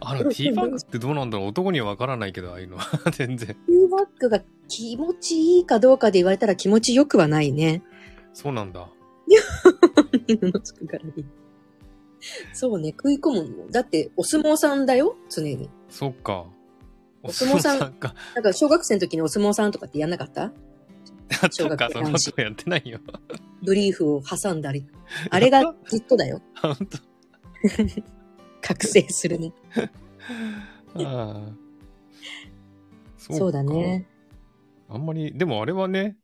あの、ティーバッグってどうなんだろう？男にはわからないけど、ああいうのは。全然。ティーバッグが気持ちいいかどうかで言われたら気持ちよくはないね。そうなんだ。そうね、食い込むの。だって、お相撲さんだよ？常に。そっか。お相撲さんか。だから、小学生の時にお相撲さんとかってやんなかった？やっか、その学生男子ことやってないよ。ブリーフを挟んだり。あれがずっとだよ。本当 覚醒するね。ああ。かそうだね。。あんまり、でもあれはね、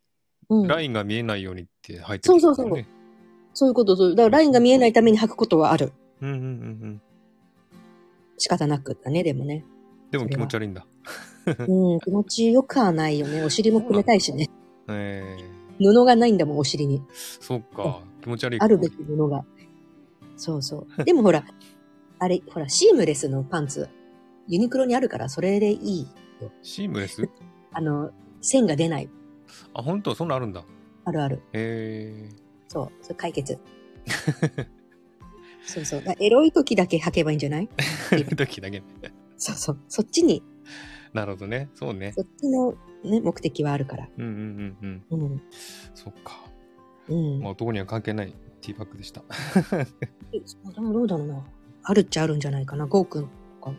うん。ラインが見えないようにって入ってそうそうそうるね。そういうこと、そう。だからラインが見えないために履くことはある。うんうんうんうん。仕方なくだね、でもね。でも気持ち悪いんだ。うん、気持ちよくはないよね。お尻も冷たいしね。ええ布がないんだもん、お尻に。そっか。気持ち悪いかあるべき布が。そうそう。でもほら、あれ、ほら、シームレスのパンツ、ユニクロにあるから、それでいいよ。シームレス？あの、線が出ない。あ、本当？そんなんあるんだ。あるある。へそう。それ解決。そうそう。だエロい時だけ履けばいいんじゃない？え。時だけね。そうそう。そっちに、なるほどね。そうね。そっちのね、目的はあるから。うんうんうんうん。うん。そっか。うん。まあ、男には関係ないティーバッグでした。えでもどうだろうな。あるっちゃあるんじゃないかな。ゴーくんとか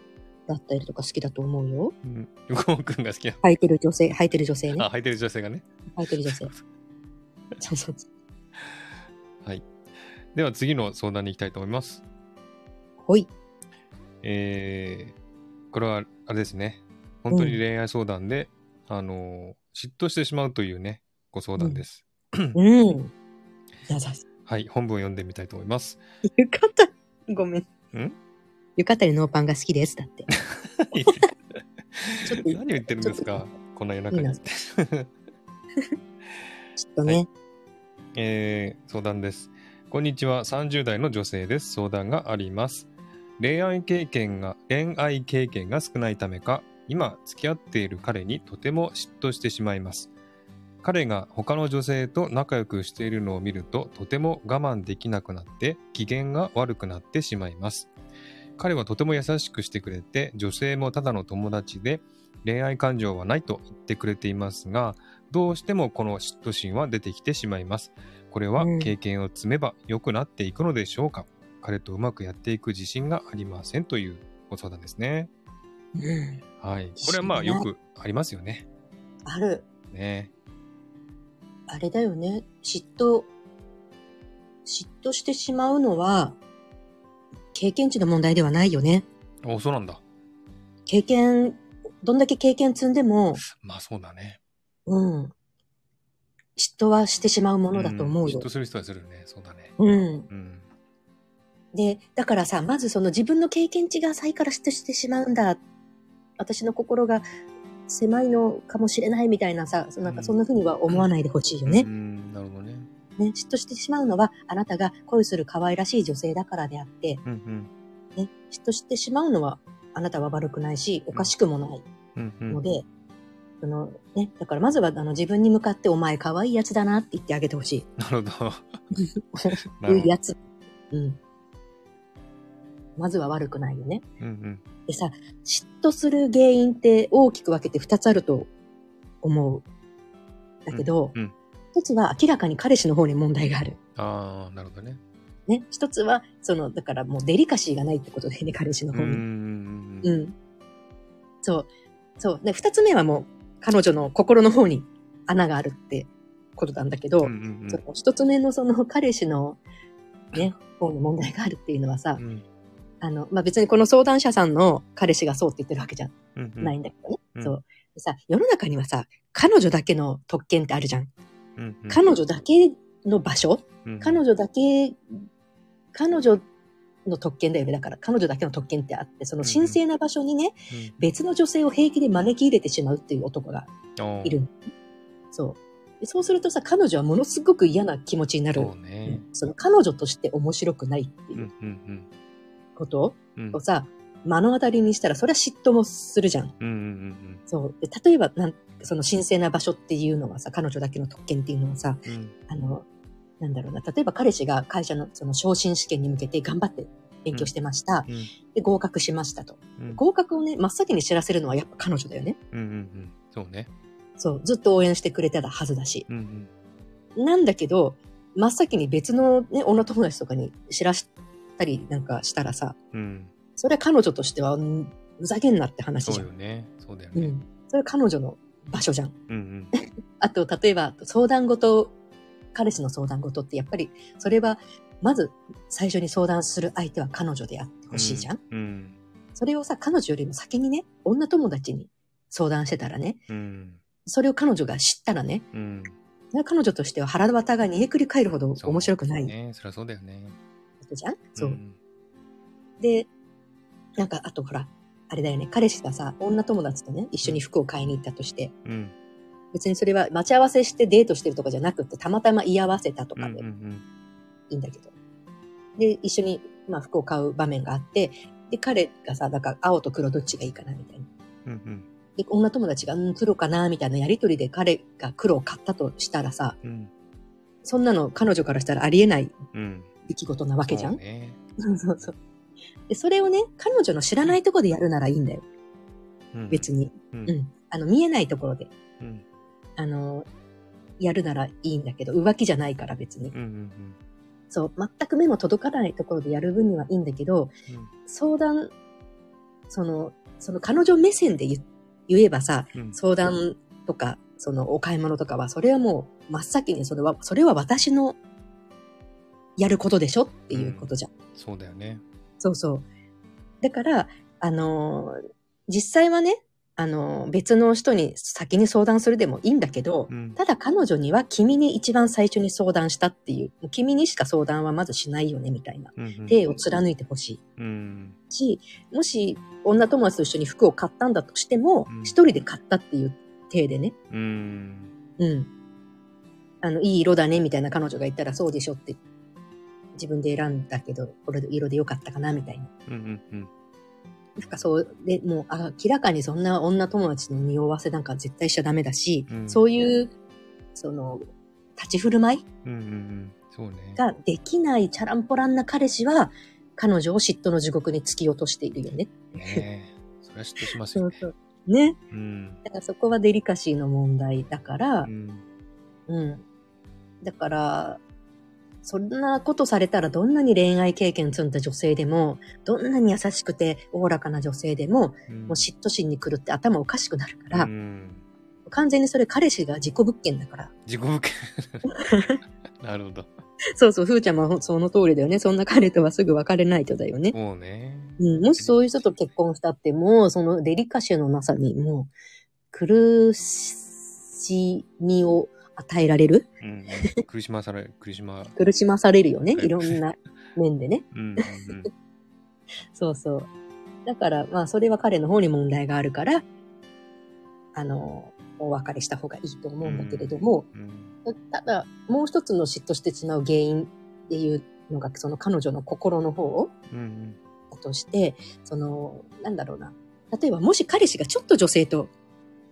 だったりとか好きだと思うよ。うん。ゴーくんが好きな。履いてる女性、履いてる女性ねあ、。履いてる女性がね。履いてる女性。そうそうそう。はい。では次の相談に行きたいと思います。ほい。えー、これはあれですね。本当に恋愛相談で、あのー、嫉妬してしまうというね、ご相談です。うん。じゃあさ、はい。本文を読んでみたいと思います。浴衣、ごめん。ん？浴衣にノーパンが好きです。だって。ちょっと何言ってるんですか？こんな夜中に。ちょっとね。えー相談です。こんにちは。30代の女性です。相談があります。恋愛経験が、恋愛経験が少ないためか、今付き合っている彼にとても嫉妬してしまいます。彼が他の女性と仲良くしているのを見るととても我慢できなくなって機嫌が悪くなってしまいます。彼はとても優しくしてくれて女性もただの友達で恋愛感情はないと言ってくれていますがどうしてもこの嫉妬心は出てきてしまいます。これはうん経験を積めば良くなっていくのでしょうか、彼とうまくやっていく自信がありませんというご相談ですね。うん。はい。これはまあよくありますよね。ある。ね。あれだよね。嫉妬、嫉妬してしまうのは、経験値の問題ではないよね。お、そうなんだ。経験、どんだけ経験積んでも、まあそうだね。うん。嫉妬はしてしまうものだと思うよん嫉妬。する人はするね。そうだね。うん。うん。で、だからさ、まずその自分の経験値が浅いから嫉妬してしまうんだ。私の心が狭いのかもしれないみたいなさ、そなんかそんな風には思わないでほしいよねう。ん、なるほどね。ね、嫉妬してしまうのは、あなたが恋する可愛らしい女性だからであって、うんね、嫉妬してしまうのは、あなたは悪くないし、おかしくもないうん。うんうん。ので、そのね、だからまずはあの自分に向かってお前可愛いやつだなって言ってあげてほしい。なるほど。いうやつ。うん。まずは悪くないよね。うんうん。でさ、嫉妬する原因って大きく分けて二つあると思う。だけど、うんうん一つは明らかに彼氏の方に問題がある。ああ、なるほどね。ね。一つは、その、だからもうデリカシーがないってことだよね、彼氏の方に。うんうんうんう。ん。そう。そう。で、二つ目はもう、彼女の心の方に穴があるってことなんだけど、一つ目のその彼氏のね、方に問題があるっていうのはさ、うんあの、まあ、別にこの相談者さんの彼氏がそうって言ってるわけじゃうんうんないんだけどね。うんそう。でさ、世の中にはさ、彼女だけの特権ってあるじゃん。うんうん彼女だけの場所？うん彼女だけ、彼女の特権だよね。だから彼女だけの特権ってあって、その神聖な場所にね、うん別の女性を平気で招き入れてしまうっていう男がいる。そう。でそうするとさ、彼女はものすごく嫌な気持ちになる。そうね。その彼女として面白くないってういうんうんことうん。うんをさ、目の当たりにしたら、それは嫉妬もするじゃん。うんうんそう。で例えば、なんその神聖な場所っていうのはさ、彼女だけの特権っていうのはさ、うんうん。あの、なんだろうな、例えば彼氏が会社のその昇進試験に向けて頑張って勉強してました。うんで、合格しましたと。うん合格をね、真っ先に知らせるのはやっぱ彼女だよね。うんうんうん。そうね。そう。ずっと応援してくれてたはずだし。うんうん。なんだけど、真っ先に別のね、女友達とかに知らしたりなんかしたらさ、うん。それは彼女としては、うんふざけんなって話じゃん。そうよね。そうだよね。うん。それは彼女の場所じゃん。うんうん。あと、例えば、相談事、彼氏の相談事って、やっぱり、それは、まず、最初に相談する相手は彼女であってほしいじゃん、うん。それをさ、彼女よりも先にね、女友達に相談してたらね、うん。それを彼女が知ったらね、うん。彼女としては腹渡が煮えくり返るほどそう面白くないね。そりゃそうだよね。ことじゃん？そう。んで、なんか、あとほら、あれだよね、彼氏がさ、女友達とね、一緒に服を買いに行ったとして、うん。別にそれは待ち合わせしてデートしてるとかじゃなくって、たまたま居合わせたとかでん。いいんだけど。で、一緒に、まあ、服を買う場面があって、で、彼がさ、だから青と黒どっちがいいかなみたいな。うんうん。で、女友達が、うん、黒かな、みたいなやりとりで彼が黒を買ったとしたらさ、うん。そんなの彼女からしたらありえないうん。出来事なわけじゃん？そうね。そうそうそう。で、それをね、彼女の知らないところでやるならいいんだよ。うん。別に。うん。うん。あの、見えないところで、うん。あの、やるならいいんだけど、浮気じゃないから別に。うん。うん。そう、全く目も届かないところでやる分にはいいんだけど、相談、その、その彼女目線で言言えばさ、うん。相談とか、そのお買い物とかは、それはもう真っ先にそれは、それは私のやることでしょ？っていうことじゃん。そうだよね。そうそう。だから、あのー実際はね、あのー別の人に先に相談するでもいいんだけど、うん。ただ彼女には君に一番最初に相談したっていう、君にしか相談はまずしないよねみたいな。うん。手を貫いてほしい。うん。し、もし女友達と一緒に服を買ったんだとしてもうん、一、人で買ったっていう体でね、うん。うん。あの、いい色だねみたいな彼女が言ったらそうでしょって、自分で選んだけど、これ色でよかったかなみたいな。うん。うん。なんかそう、で、もうあ明らかにそんな女友達の匂わせなんか絶対しちゃダメだし、うんそういう、その、立ち振る舞いうん。うん。そうね。ができないチャランポランな彼氏は、彼女を嫉妬の地獄に突き落としているよね。ねえ。それは嫉妬しますよね。そう。ね。うん。だからそこはデリカシーの問題だからう、ん。うん。だから、そんなことされたらどんなに恋愛経験積んだ女性でも、どんなに優しくておおらかな女性でも、うんもう嫉妬心に狂って頭おかしくなるから、うん。完全にそれ彼氏が自己物件だから。自己物件。なるほど。そうそう、ふーちゃんもその通りだよね。そんな彼とはすぐ別れないとだよね。もうね。うん、もしそういう人と結婚したってもう、そのデリカシーのなさにもう、苦しみを与えられる？うんうん。苦しまされ、苦しま。苦しまされるよね。いろんな面でね。うんうん そうそう。だから、まあ、それは彼の方に問題があるから、あの、お別れした方がいいと思うんだけれども、うん。ただ、もう一つの嫉妬してしまう原因っていうのが、その彼女の心の方うんだとして、その、なんだろうな。例えば、もし彼氏がちょっと女性と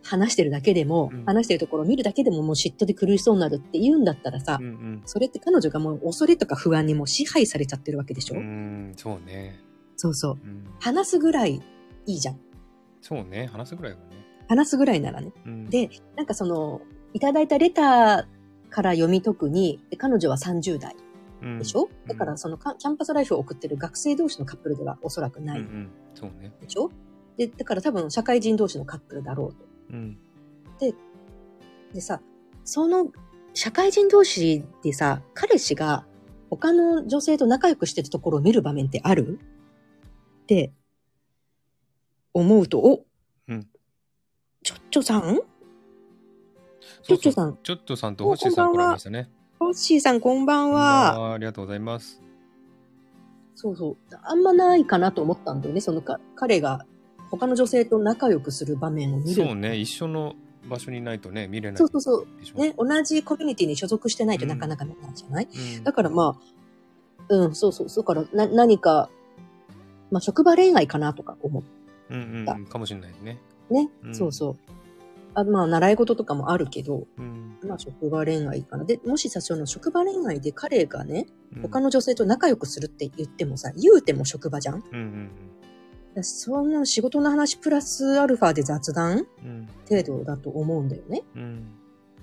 話してるだけでも、うん話してるところを見るだけでももう嫉妬で苦しそうになるって言うんだったらさ、うん。うんそれって彼女がもう恐れとか不安にもう支配されちゃってるわけでしょ、うん。うん。そうね。そうそう。うん。話すぐらいいいじゃん。そうね。話すぐらいはね。話すぐらいならね。うん。で、なんかその、いただいたレターから読み解くに、で彼女は30代うん、でしょ、うんだからそのかキャンパスライフを送ってる学生同士のカップルではおそらくないうんうん。そうね。でしょ、で、だから多分社会人同士のカップルだろうと。うん。でさ、その社会人同士でさ、彼氏が他の女性と仲良くしてるところを見る場面ってある？って思うと、おうんちょっちょさん？ちょっちょさん。ちょっとさんとホッシーさん来られましたね。ホッシーさんこんばん。はありがとうございます。そうそう。あんまないかなと思ったんだよね。そのか、彼が他の女性と仲良くする場面を見る。そうね。一緒の場所にいないとね、見れない。そうそうそう。ね、同じコミュニティに所属してないとなかなか見ないじゃない、うん。だからまあ、うん、そうそう。だからな、何か、まあ、職場恋愛かなとか思うんうんうん。かもしれないね。う。ね。うんそうそう。あまあ、習い事とかもあるけど、うん。まあ、職場恋愛かな。で、もしさ、その職場恋愛で彼がね、うん他の女性と仲良くするって言ってもさ、言うても職場じゃん？うんうんだそんな仕事の話プラスアルファで雑談？うん。程度だと思うんだよね。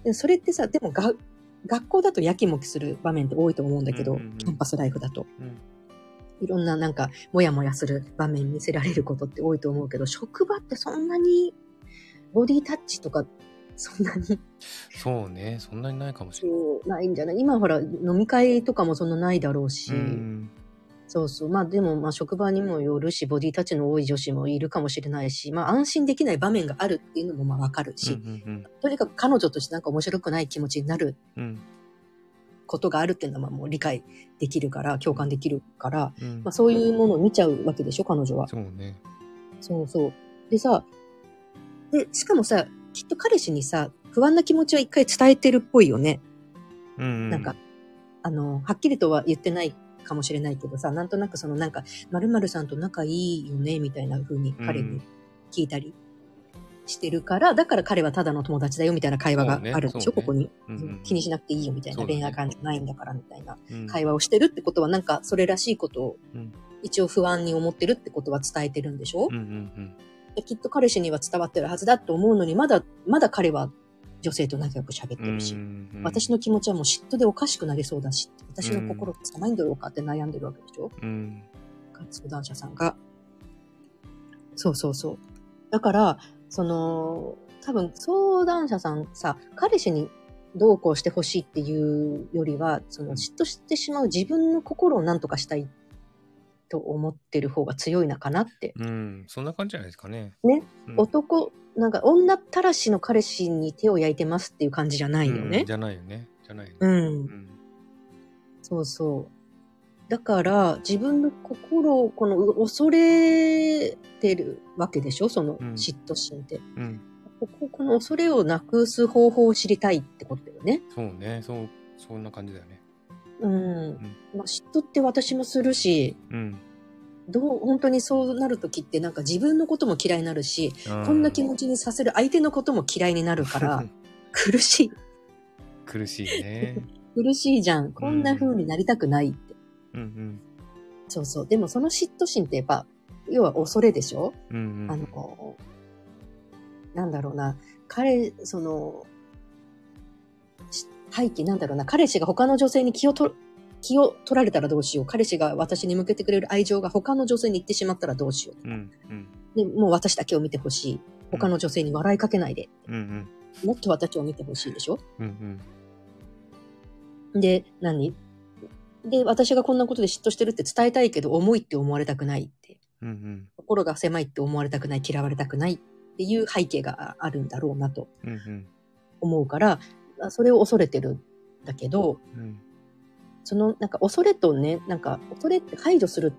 うん。それってさ、でもが、学校だとやきもきする場面って多いと思うんだけど、うんうんうんキャンパスライフだと。うん。いろんななんか、もやもやする場面見せられることって多いと思うけど、職場ってそんなに、ボディタッチとか、そんなにそうね。そんなにないかもしれない。そうないんじゃない？今ほら、飲み会とかもそんなないだろうし、うん。そうそう。まあでも、まあ職場にもよるし、ボディタッチの多い女子もいるかもしれないし、まあ安心できない場面があるっていうのもまあわかるし、うんうんとにかく彼女としてなんか面白くない気持ちになる。ことがあるっていうのはまあもう理解できるから、共感できるから、うんまあそういうものを見ちゃうわけでしょ、彼女は。そうね。そうそう。でさ、で、しかもさ、きっと彼氏にさ、不安な気持ちは一回伝えてるっぽいよね。うんうん。なんか、あの、はっきりとは言ってないかもしれないけどさ、なんとなくそのなんか、〇〇さんと仲いいよね、みたいな風に彼に聞いたりしてるから、だから彼はただの友達だよみたいな会話があるんでしょ、そうね。ここに、うんうん気にしなくていいよみたいな、恋愛感情ないんだからみたいなうん。会話をしてるってことは、なんかそれらしいことをうん。一応不安に思ってるってことは伝えてるんでしょ、うんうんできっと彼氏には伝わってるはずだと思うのに、まだ、まだ彼は女性と仲良く喋ってうんるし、うんうん私の気持ちはもう嫉妬でおかしくなりそうだし、私の心が狭いんだろうかって悩んでるわけでしょ、うん。相談者さんが。そうそうそう。だから、その、多分相談者さんさ、彼氏にどうこうしてほしいっていうよりは、その嫉妬してしまう自分の心を何とかしたいと思ってる方が強いのかなって。うん。そんな感じじゃないですかね。ね、うん。男、なんか女たらしの彼氏に手を焼いてますっていう感じじゃないよね。うん。じゃないよね。じゃないよね。うん。うん。そうそう。だから、自分の心を、この、う恐れてるわけでしょ？そのうん。嫉妬心って。うん。ここ、この恐れをなくす方法を知りたいってことだよね。そうね。そうそんな感じだよね。うん。まあ、嫉妬って私もするし、うんどう、本当にそうなるときってなんか自分のことも嫌いになるし、こんな気持ちにさせる相手のことも嫌いになるから、苦しい。苦しいね 苦しいじゃん。こんな風になりたくないって。うんうんそうそう。でもその嫉妬心ってやっぱ、要は恐れでしょ？うんうんあの、なんだろうな、彼、その、し背景なんだろうな、彼氏が他の女性に気をと、気を取られたらどうしよう。彼氏が私に向けてくれる愛情が他の女性に行ってしまったらどうしよう。うんうんで、もう私だけを見てほしい。他の女性に笑いかけないで。うんうんもっと私を見てほしいでしょ？うんで、何？で、私がこんなことで嫉妬してるって伝えたいけど、重いって思われたくないって。うんうん心が狭いって思われたくない、嫌われたくないっていう背景があるんだろうなとうんうん思うから、あそれを恐れてるんだけど、うんそのなんか恐れとね、なんか恐れって排除する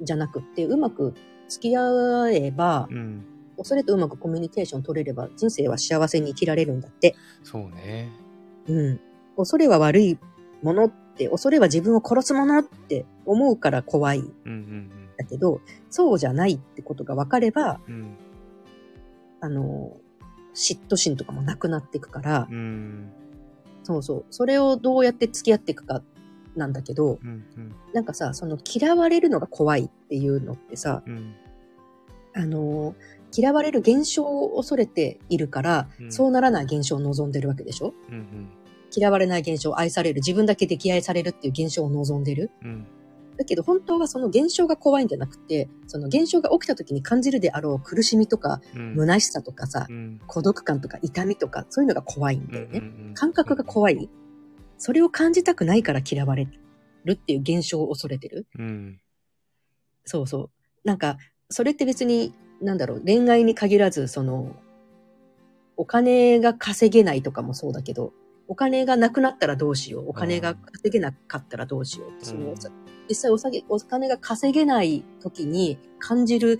んじゃなくって、うまく付き合えば、うん。恐れとうまくコミュニケーション取れれば人生は幸せに生きられるんだって。そうね。うん。恐れは悪いものって、恐れは自分を殺すものって思うから怖い。んうんうん。だけど、そうじゃないってことが分かれば、うん。うんあの、嫉妬心とかもなくなっていくから、うん。そうそう。それをどうやって付き合っていくかなんだけど、うんうん。なんかさ、その嫌われるのが怖いっていうのってさ、うん。あの、嫌われる現象を恐れているから、うん。そうならない現象を望んでるわけでしょ？うん嫌われない現象、愛される、自分だけ溺愛されるっていう現象を望んでる。うん。だけど本当はその現象が怖いんじゃなくて、その現象が起きた時に感じるであろう苦しみとか、うん。虚しさとかさう、ん。孤独感とか痛みとか、そういうのが怖いんだよね。うんうんうん。感覚が怖い。それを感じたくないから嫌われるっていう現象を恐れてる。うんそうそう。なんか、それって別に、なんだろう、恋愛に限らず、その、お金が稼げないとかもそうだけど、お金がなくなったらどうしよう。お金が稼げなかったらどうしようって。そのうん実際お酒お金が稼げない時に感じる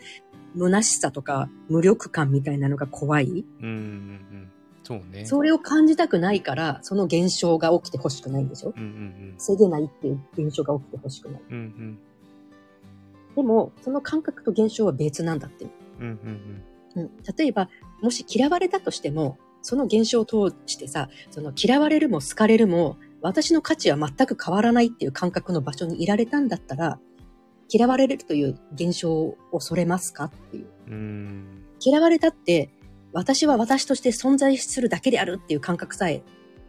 虚しさとか無力感みたいなのが怖い。うんうんうんそうね。それを感じたくないから、その現象が起きてほしくないんでしょ？うんうん稼げないっていう現象が起きてほしくない。うんうん。でも、その感覚と現象は別なんだって。うんうんうん、例えば、もし嫌われたとしても、その現象を通してさ、その嫌われるも好かれるも、私の価値は全く変わらないっていう感覚の場所にいられたんだったら、嫌われるという現象を恐れますかっていう。うんうん。嫌われたって、私は私として存在するだけであるっていう感覚さえ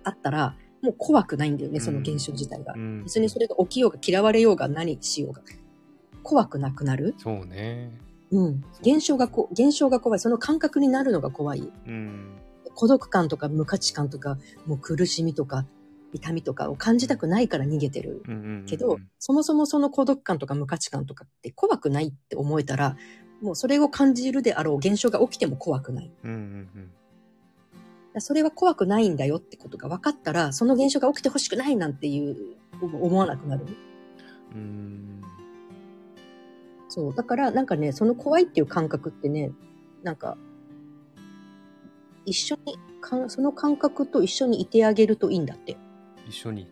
あったら、もう怖くないんだよね、その現象自体が。うん別にそれが起きようが嫌われようが何しようが。怖くなくなる？そうねうん。現象がこ、現象が怖い。その感覚になるのが怖い。うん孤独感とか無価値観とか、もう苦しみとか、痛みとかを感じたくないから逃げてる。けど、そもそもその孤独感とか無価値観とかって怖くないって思えたら、もうそれを感じるであろう現象が起きても怖くない。うんうんうんそれは怖くないんだよってことが分かったら、その現象が起きてほしくないなんていう、思わなくなる。うんそう。だから、なんかね、その怖いっていう感覚ってね、なんか、一緒にかん、その感覚と一緒にいてあげるといいんだって。一緒に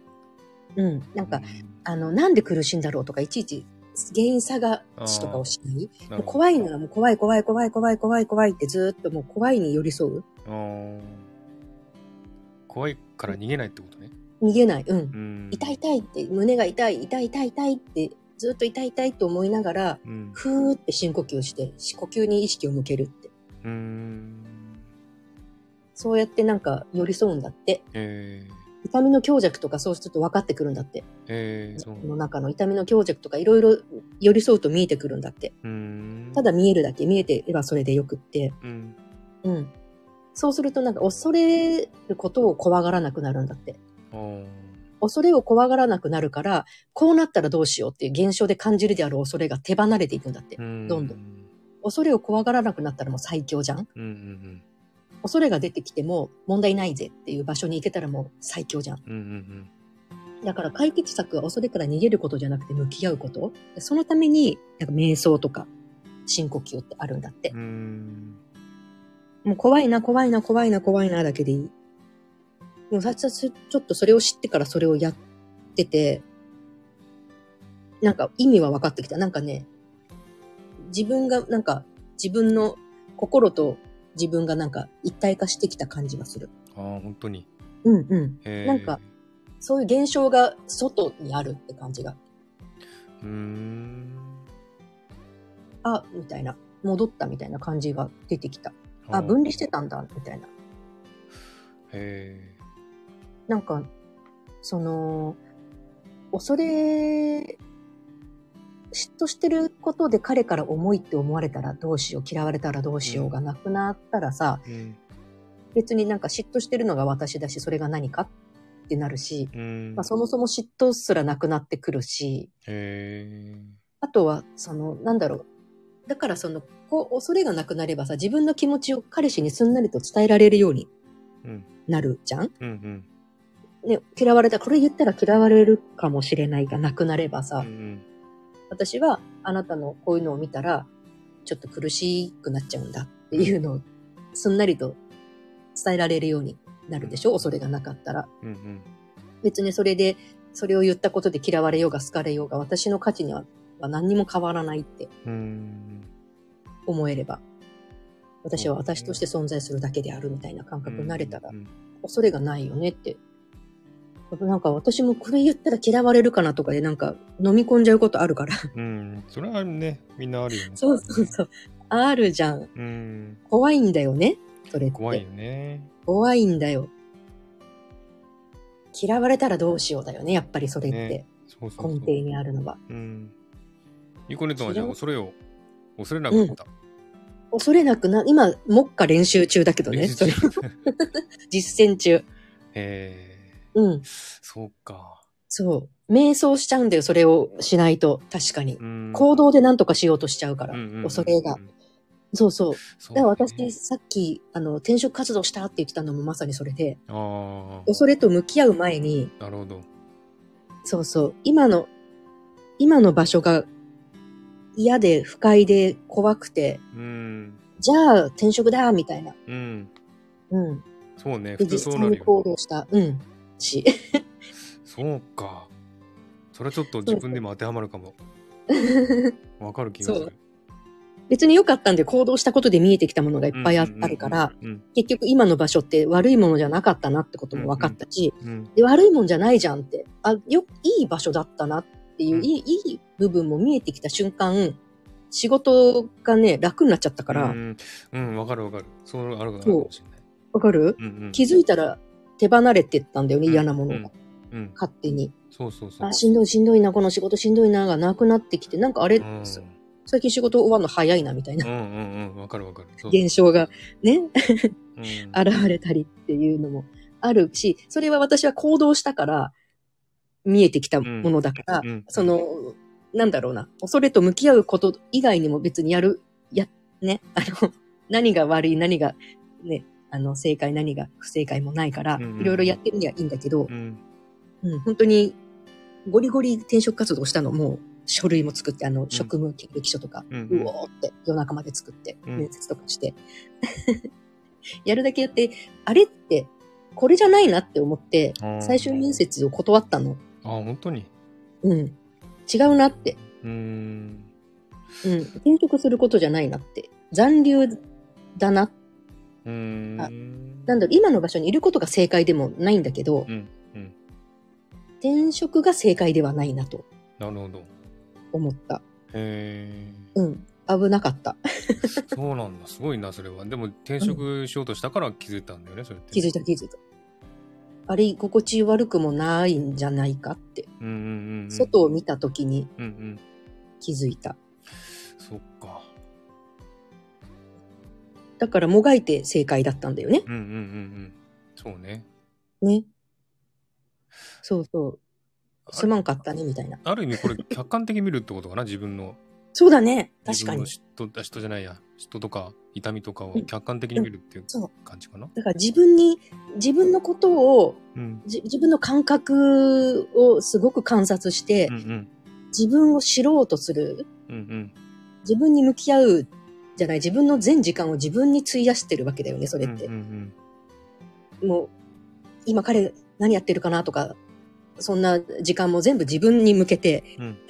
うん。なんか、あの、なんで苦しいんだろうとか、いちいち原因探しとかをしない？なもう怖いのはもう怖い怖い怖い怖い怖い怖いってずーっともう怖いに寄り添う？怖いから逃げないってことね。逃げない。うん。うん。痛い痛いって、胸が痛い、痛い痛い痛いって、ずっと痛い痛いと思いながら、うん。ふーって深呼吸して、呼吸に意識を向けるって。うーん。そうやってなんか寄り添うんだって。え痛みの強弱とかそうすると分かってくるんだって。ー、えー、その中の痛みの強弱とかいろいろ寄り添うと見えてくるんだって。ただ見えるだけ、見えてればそれでよくって。うん。うん。そうするとなんか恐れることを怖がらなくなるんだって。恐れを怖がらなくなるから、こうなったらどうしようっていう現象で感じるである恐れが手離れていくんだって。うん。どんどん恐れを怖がらなくなったらもう最強じゃんうんうん恐れが出てきても問題ないぜっていう場所に行けたらもう最強じゃん。うん。うんうんだから解決策は恐れから逃げることじゃなくて向き合うこと。そのために、なんか瞑想とか深呼吸ってあるんだってう。もう怖いな、怖いな、怖いな、怖いなだけでいい。もうさちちょっとそれを知ってからそれをやってて、なんか意味は分かってきた。なんかね、自分が、なんか自分の心と自分がなんか一体化してきた感じがする。ああ、本当に。うんうん。えー、なんか、そういう現象が外にあるって感じが。うーん。あ、みたいな。戻ったみたいな感じが出てきた。あ、ー分離してたんだ、みたいな。へなんか、その、恐れ、嫉妬してることで彼から重いって思われたらどうしよう、嫌われたらどうしようがなくなったらさ、え。うん。別になんか嫉妬してるのが私だし、それが何かってなるし、うん。まあ、そもそも嫉妬すらなくなってくるし。あとは、その、なんだろう。だからその、こう、恐れがなくなればさ、自分の気持ちを彼氏にすんなりと伝えられるようにうん。なるじゃんうんね、嫌われた、これ言ったら嫌われるかもしれないがなくなればさ、うん。うん私はあなたのこういうのを見たら、ちょっと苦しくなっちゃうんだっていうのを、すんなりと伝えられるようになるでしょ？恐れがなかったら。うん。うん別にそれで、それを言ったことで嫌われようが好かれようが、私の価値にはは何にも変わらないって。思えれば、私は私として存在するだけであるみたいな感覚になれたらう、ん恐れがないよねって。なんか私もこれ言ったら嫌われるかなとかでなんか飲み込んじゃうことあるから。うん。それはね、みんなあるよね。そうそうそう。あるじゃん。うん。怖いんだよね。それって。怖いよね。怖いんだよ。嫌われたらどうしようだよね。やっぱりそれって。ねそうそう。根底にあるのは。うん。ニコネットはじゃあ嫌恐れを、恐れなくなった。恐れなくな、今、目下練習中だけどね。練習それ 実践中。へえ。うん。そうか。そう。瞑想しちゃうんだよ。それをしないと。確かに。うん。行動で何とかしようとしちゃうから。恐れが。。そうそう。だから私、さっき、あの、転職活動したって言ってたのもまさにそれで、あ恐れと向き合う前に、あ、なるほど。そうそう、今の、今の場所が嫌で不快で怖くて、うん。じゃあ転職だみたいな。うん。うん。そうね。で、普通実際にそうなるよ。行動した。うん。し。そうか。それはちょっと自分でも当てはまるかも。わかる気がする。別に良かったんで行動したことで見えてきたものがいっぱいあるから、うん。結局今の場所って悪いものじゃなかったなってことも分かったし、うん。で悪いもんじゃないじゃんって、あ、よ、いい場所だったなっていう、うんいい、いい部分も見えてきた瞬間、仕事がね、楽になっちゃったから、わ、うん。うん、わかるわかる。そうあるかもしれない。かる？うんうん。気づいたら手離れてったんだよね、うん嫌なものが。うん。勝手に。そうそうそう。あ、しんどいしんどいな、この仕事しんどいな、がなくなってきて、なんかあれ、うん最近仕事終わるの早いな、みたいなうんうんうん。わかるわかる。現象がね、うん 現れたりっていうのもあるし、それは私は行動したから、見えてきたものだから、うんその、なんだろうな、恐れと向き合うこと以外にも別にやる、や、ね、あの、何が悪い、何が、ね、あの、正解、何が不正解もないから、いろいろやってるにはいいんだけどう、ん。うん、本当に、ゴリゴリ転職活動したのも、書類も作って、あの、職務経歴書とか、うんうおーって夜中まで作って、うん面接とかして、やるだけやって、あれって、これじゃないなって思って、最終面接を断ったの。あ、本当に？うん。違うなって。うーん。うん。転職することじゃないなって。残留だな。うーん。あなんだろう、今の場所にいることが正解でもないんだけど、うん。うん。転職が正解ではないなとなるほど。思った。へうん。危なかった。え。そうなんだ。すごいな、それは。でも、転職しようとしたから気づいたんだよね、それって。気づいた気づいた。あれ、居心地悪くもないんじゃないかって。うんうんうんうん。外を見たときにうんうん。気づいた。そっか。だからもがいて正解だったんだよね。うんうんうんうん。そうね。ね。そうそう。すまんかったね、みたいな。ある意味これ客観的に見るってことかな自分の。そうだね。確かに。人、人じゃないや。人とか痛みとかを客観的に見るっていう感じかな。だから自分に、自分のことを、うん。じ自分の感覚をすごく観察して、うんうん。自分を知ろうとする。うんうん。自分に向き合うじゃない、自分の全時間を自分に費やしてるわけだよね、それって。うんうんもう、今彼何やってるかなとか、そんな時間も全部自分に向けて、うん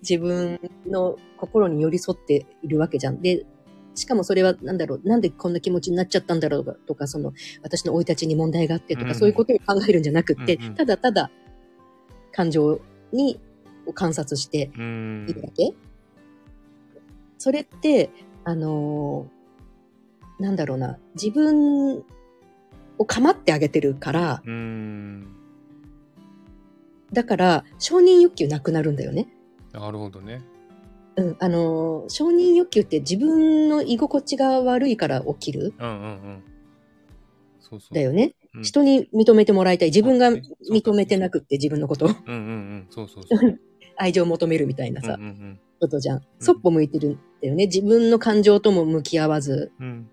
自分の心に寄り添っているわけじゃん。で、しかもそれはなんだろう、なんでこんな気持ちになっちゃったんだろうとか、その、私の生い立ちに問題があってとか、うんそういうことを考えるんじゃなくって、うんうんただただ感情に観察してうん。いるだけ、それって、あのーなんだろうな、自分を構ってあげてるから、うん。うん。だから承認欲求なくなるんだよね。なるほどね。うん、あのー承認欲求って自分の居心地が悪いから起きるうんうんうん。そうそう。だよね。うん。人に認めてもらいたい。自分が認めてなくって自分のことをうんうんうん。そうそうそう。愛情を求めるみたいなさ、うんうんことじゃん。そっぽ向いてるんだよね。自分の感情とも向き合わず、うん。うん。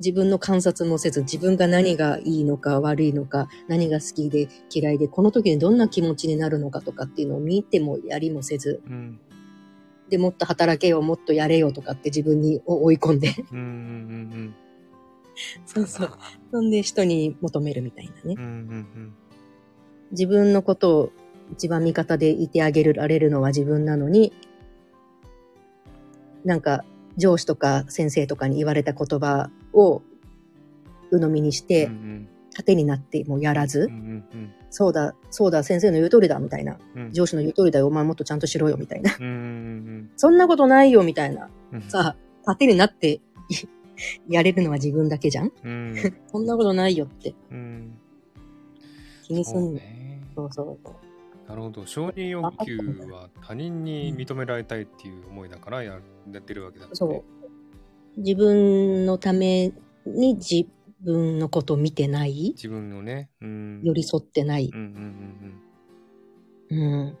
自分の観察もせず、自分が何がいいのか悪いのか、何が好きで嫌いで、この時にどんな気持ちになるのかとかっていうのを見てもやりもせず、うん。で、もっと働けよ、もっとやれよとかって自分に追い込んで、うんうんうんそうそう。そんで人に求めるみたいなねうん。。うんうん自分のことを一番味方でいてあげられるのは自分なのに、なんか上司とか先生とかに言われた言葉を鵜呑みにしうん。て、うん盾になってもやらず、うんうんそうだ、そうだ、先生の言う通りだ、みたいな。うん。上司の言う通りだよ、お前もっとちゃんとしろよ、みたいな。うんうんそんなことないよ、みたいな。うん。さあ、盾になって やれるのは自分だけじゃん？うん。そんなことないよってうん。気にすそうんの。ね。そうそうなるほど。承認欲求は他人に認められたいっていう思いだからややってるわけだね。そう。自分のために自分のことを見てない？自分のね。うん。寄り添ってない？うんうんうんうん。うん。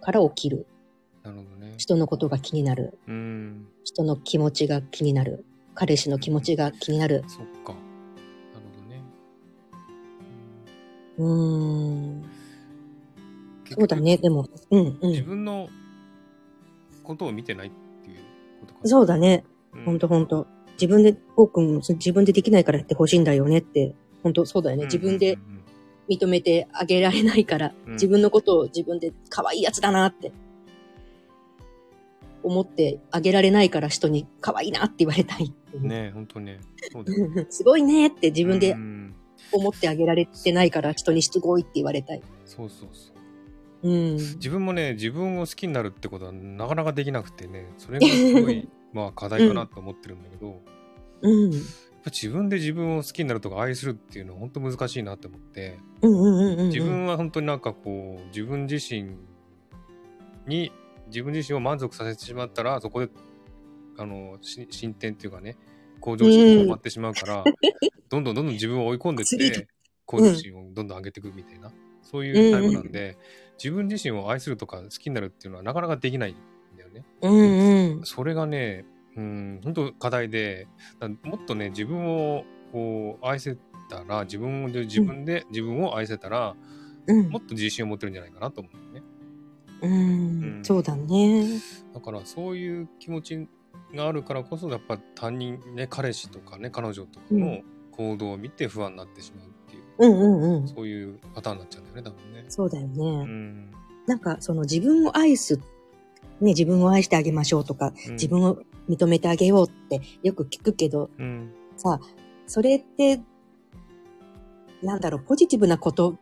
から起きる。なるほどね。人のことが気になる。うん。人の気持ちが気になる。彼氏の気持ちが気になる。そっか。なるほどね。うーん。そうだね、でも。うんう自ん。分のことを見てないっていうことかな。そうだね。うんほんとほんと。自分で、多くん自分でできないからやってほしいんだよねって。ほんとそうだよね。自分で認めてあげられないから、うん自分のことを自分で可愛いやつだなって思ってあげられないから人に可愛いなって言われたいい。ねえ、ほんとね。そうだよね。すごいねって自分でうん思ってあげられてないから人にすごいって言われたい。そうそうそう。うん。自分もね、自分を好きになるってことはなかなかできなくてね、それがすごい、まあ課題かなと思ってるんだけど、やっうん。ぱ自分で自分を好きになるとか愛するっていうのは本当難しいなって思って、うんうんうんうんうん。自分は本当になんかこう、自分自身に、自分自身を満足させてしまったら、そこで、あの、し進展っていうかね、向上心が止まってしまうから、どんどんどんどん自分を追い込んでって、向上心をどんどん上げていくみたいな、そういうタイプなんで、自分自身を愛するとか好きになるっていうのはなかなかできないんだよね。うんうん。それがね、うん、本当課題で、だもっとね、自分をこう愛せたら、自分で自分で自分を愛せたら、うんもっと自信を持ってるんじゃないかなと思うね。ううんん。そうだね。だからそういう気持ちがあるからこそ、やっぱ他人、ね、彼氏とかね、彼女とかの行動を見て不安になってしまうう、うんうんうん。そういうパターンになっちゃうんだよね、多分ね。そうだよね。うん。なんかその自分を愛すっね、自分を愛してあげましょうとか、うん自分を認めてあげようってよく聞くけど、うん。さ、それって、なんだろう、ポジティブなこと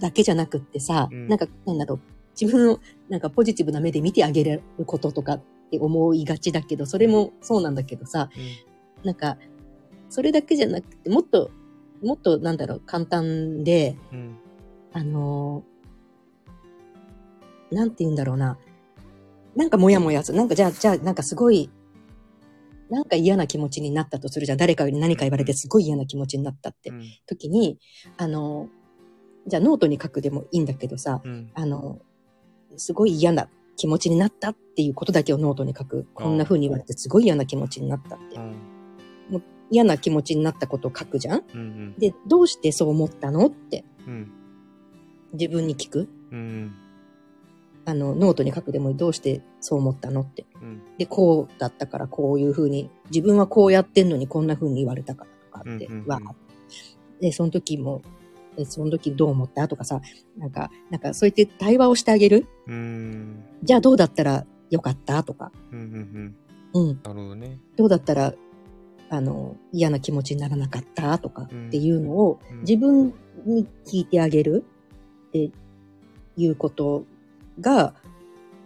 だけじゃなくってさ、うんなんか、なんだろう、自分をなんかポジティブな目で見てあげれることとかって思いがちだけど、それもそうなんだけどさ、なんか、それだけじゃなくて、もっと、もっとなんだろう、簡単で、うん。あのーなんて言うんだろうな。なんかもやもやする。なんかじゃあ、じゃあ、なんかすごい、なんか嫌な気持ちになったとするじゃん。誰かに何か言われてすごい嫌な気持ちになったってうん。時に、あのーじゃあノートに書くでもいいんだけどさ、うん。あのーすごい嫌な気持ちになったっていうことだけをノートに書く。こんな風に言われてすごい嫌な気持ちになったってう。ん。嫌な気持ちになったことを書くじゃん？うん。で、どうしてそう思ったの？ってうん。自分に聞く？うん。あの、ノートに書くでもどうしてそう思ったの？って。うん。で、こうだったからこういう風に、自分はこうやってんのにこんな風に言われたからとかって、うんうんうんわで、その時も、でその時どう思った？とかさ、なんか、なんかそうやって対話をしてあげる？うん。じゃあどうだったらよかった？とか、うん。うん。うん、なるほどね。どうだったら、あの、嫌な気持ちにならなかったとかっていうのをうん自分に聞いてあげるっていうことが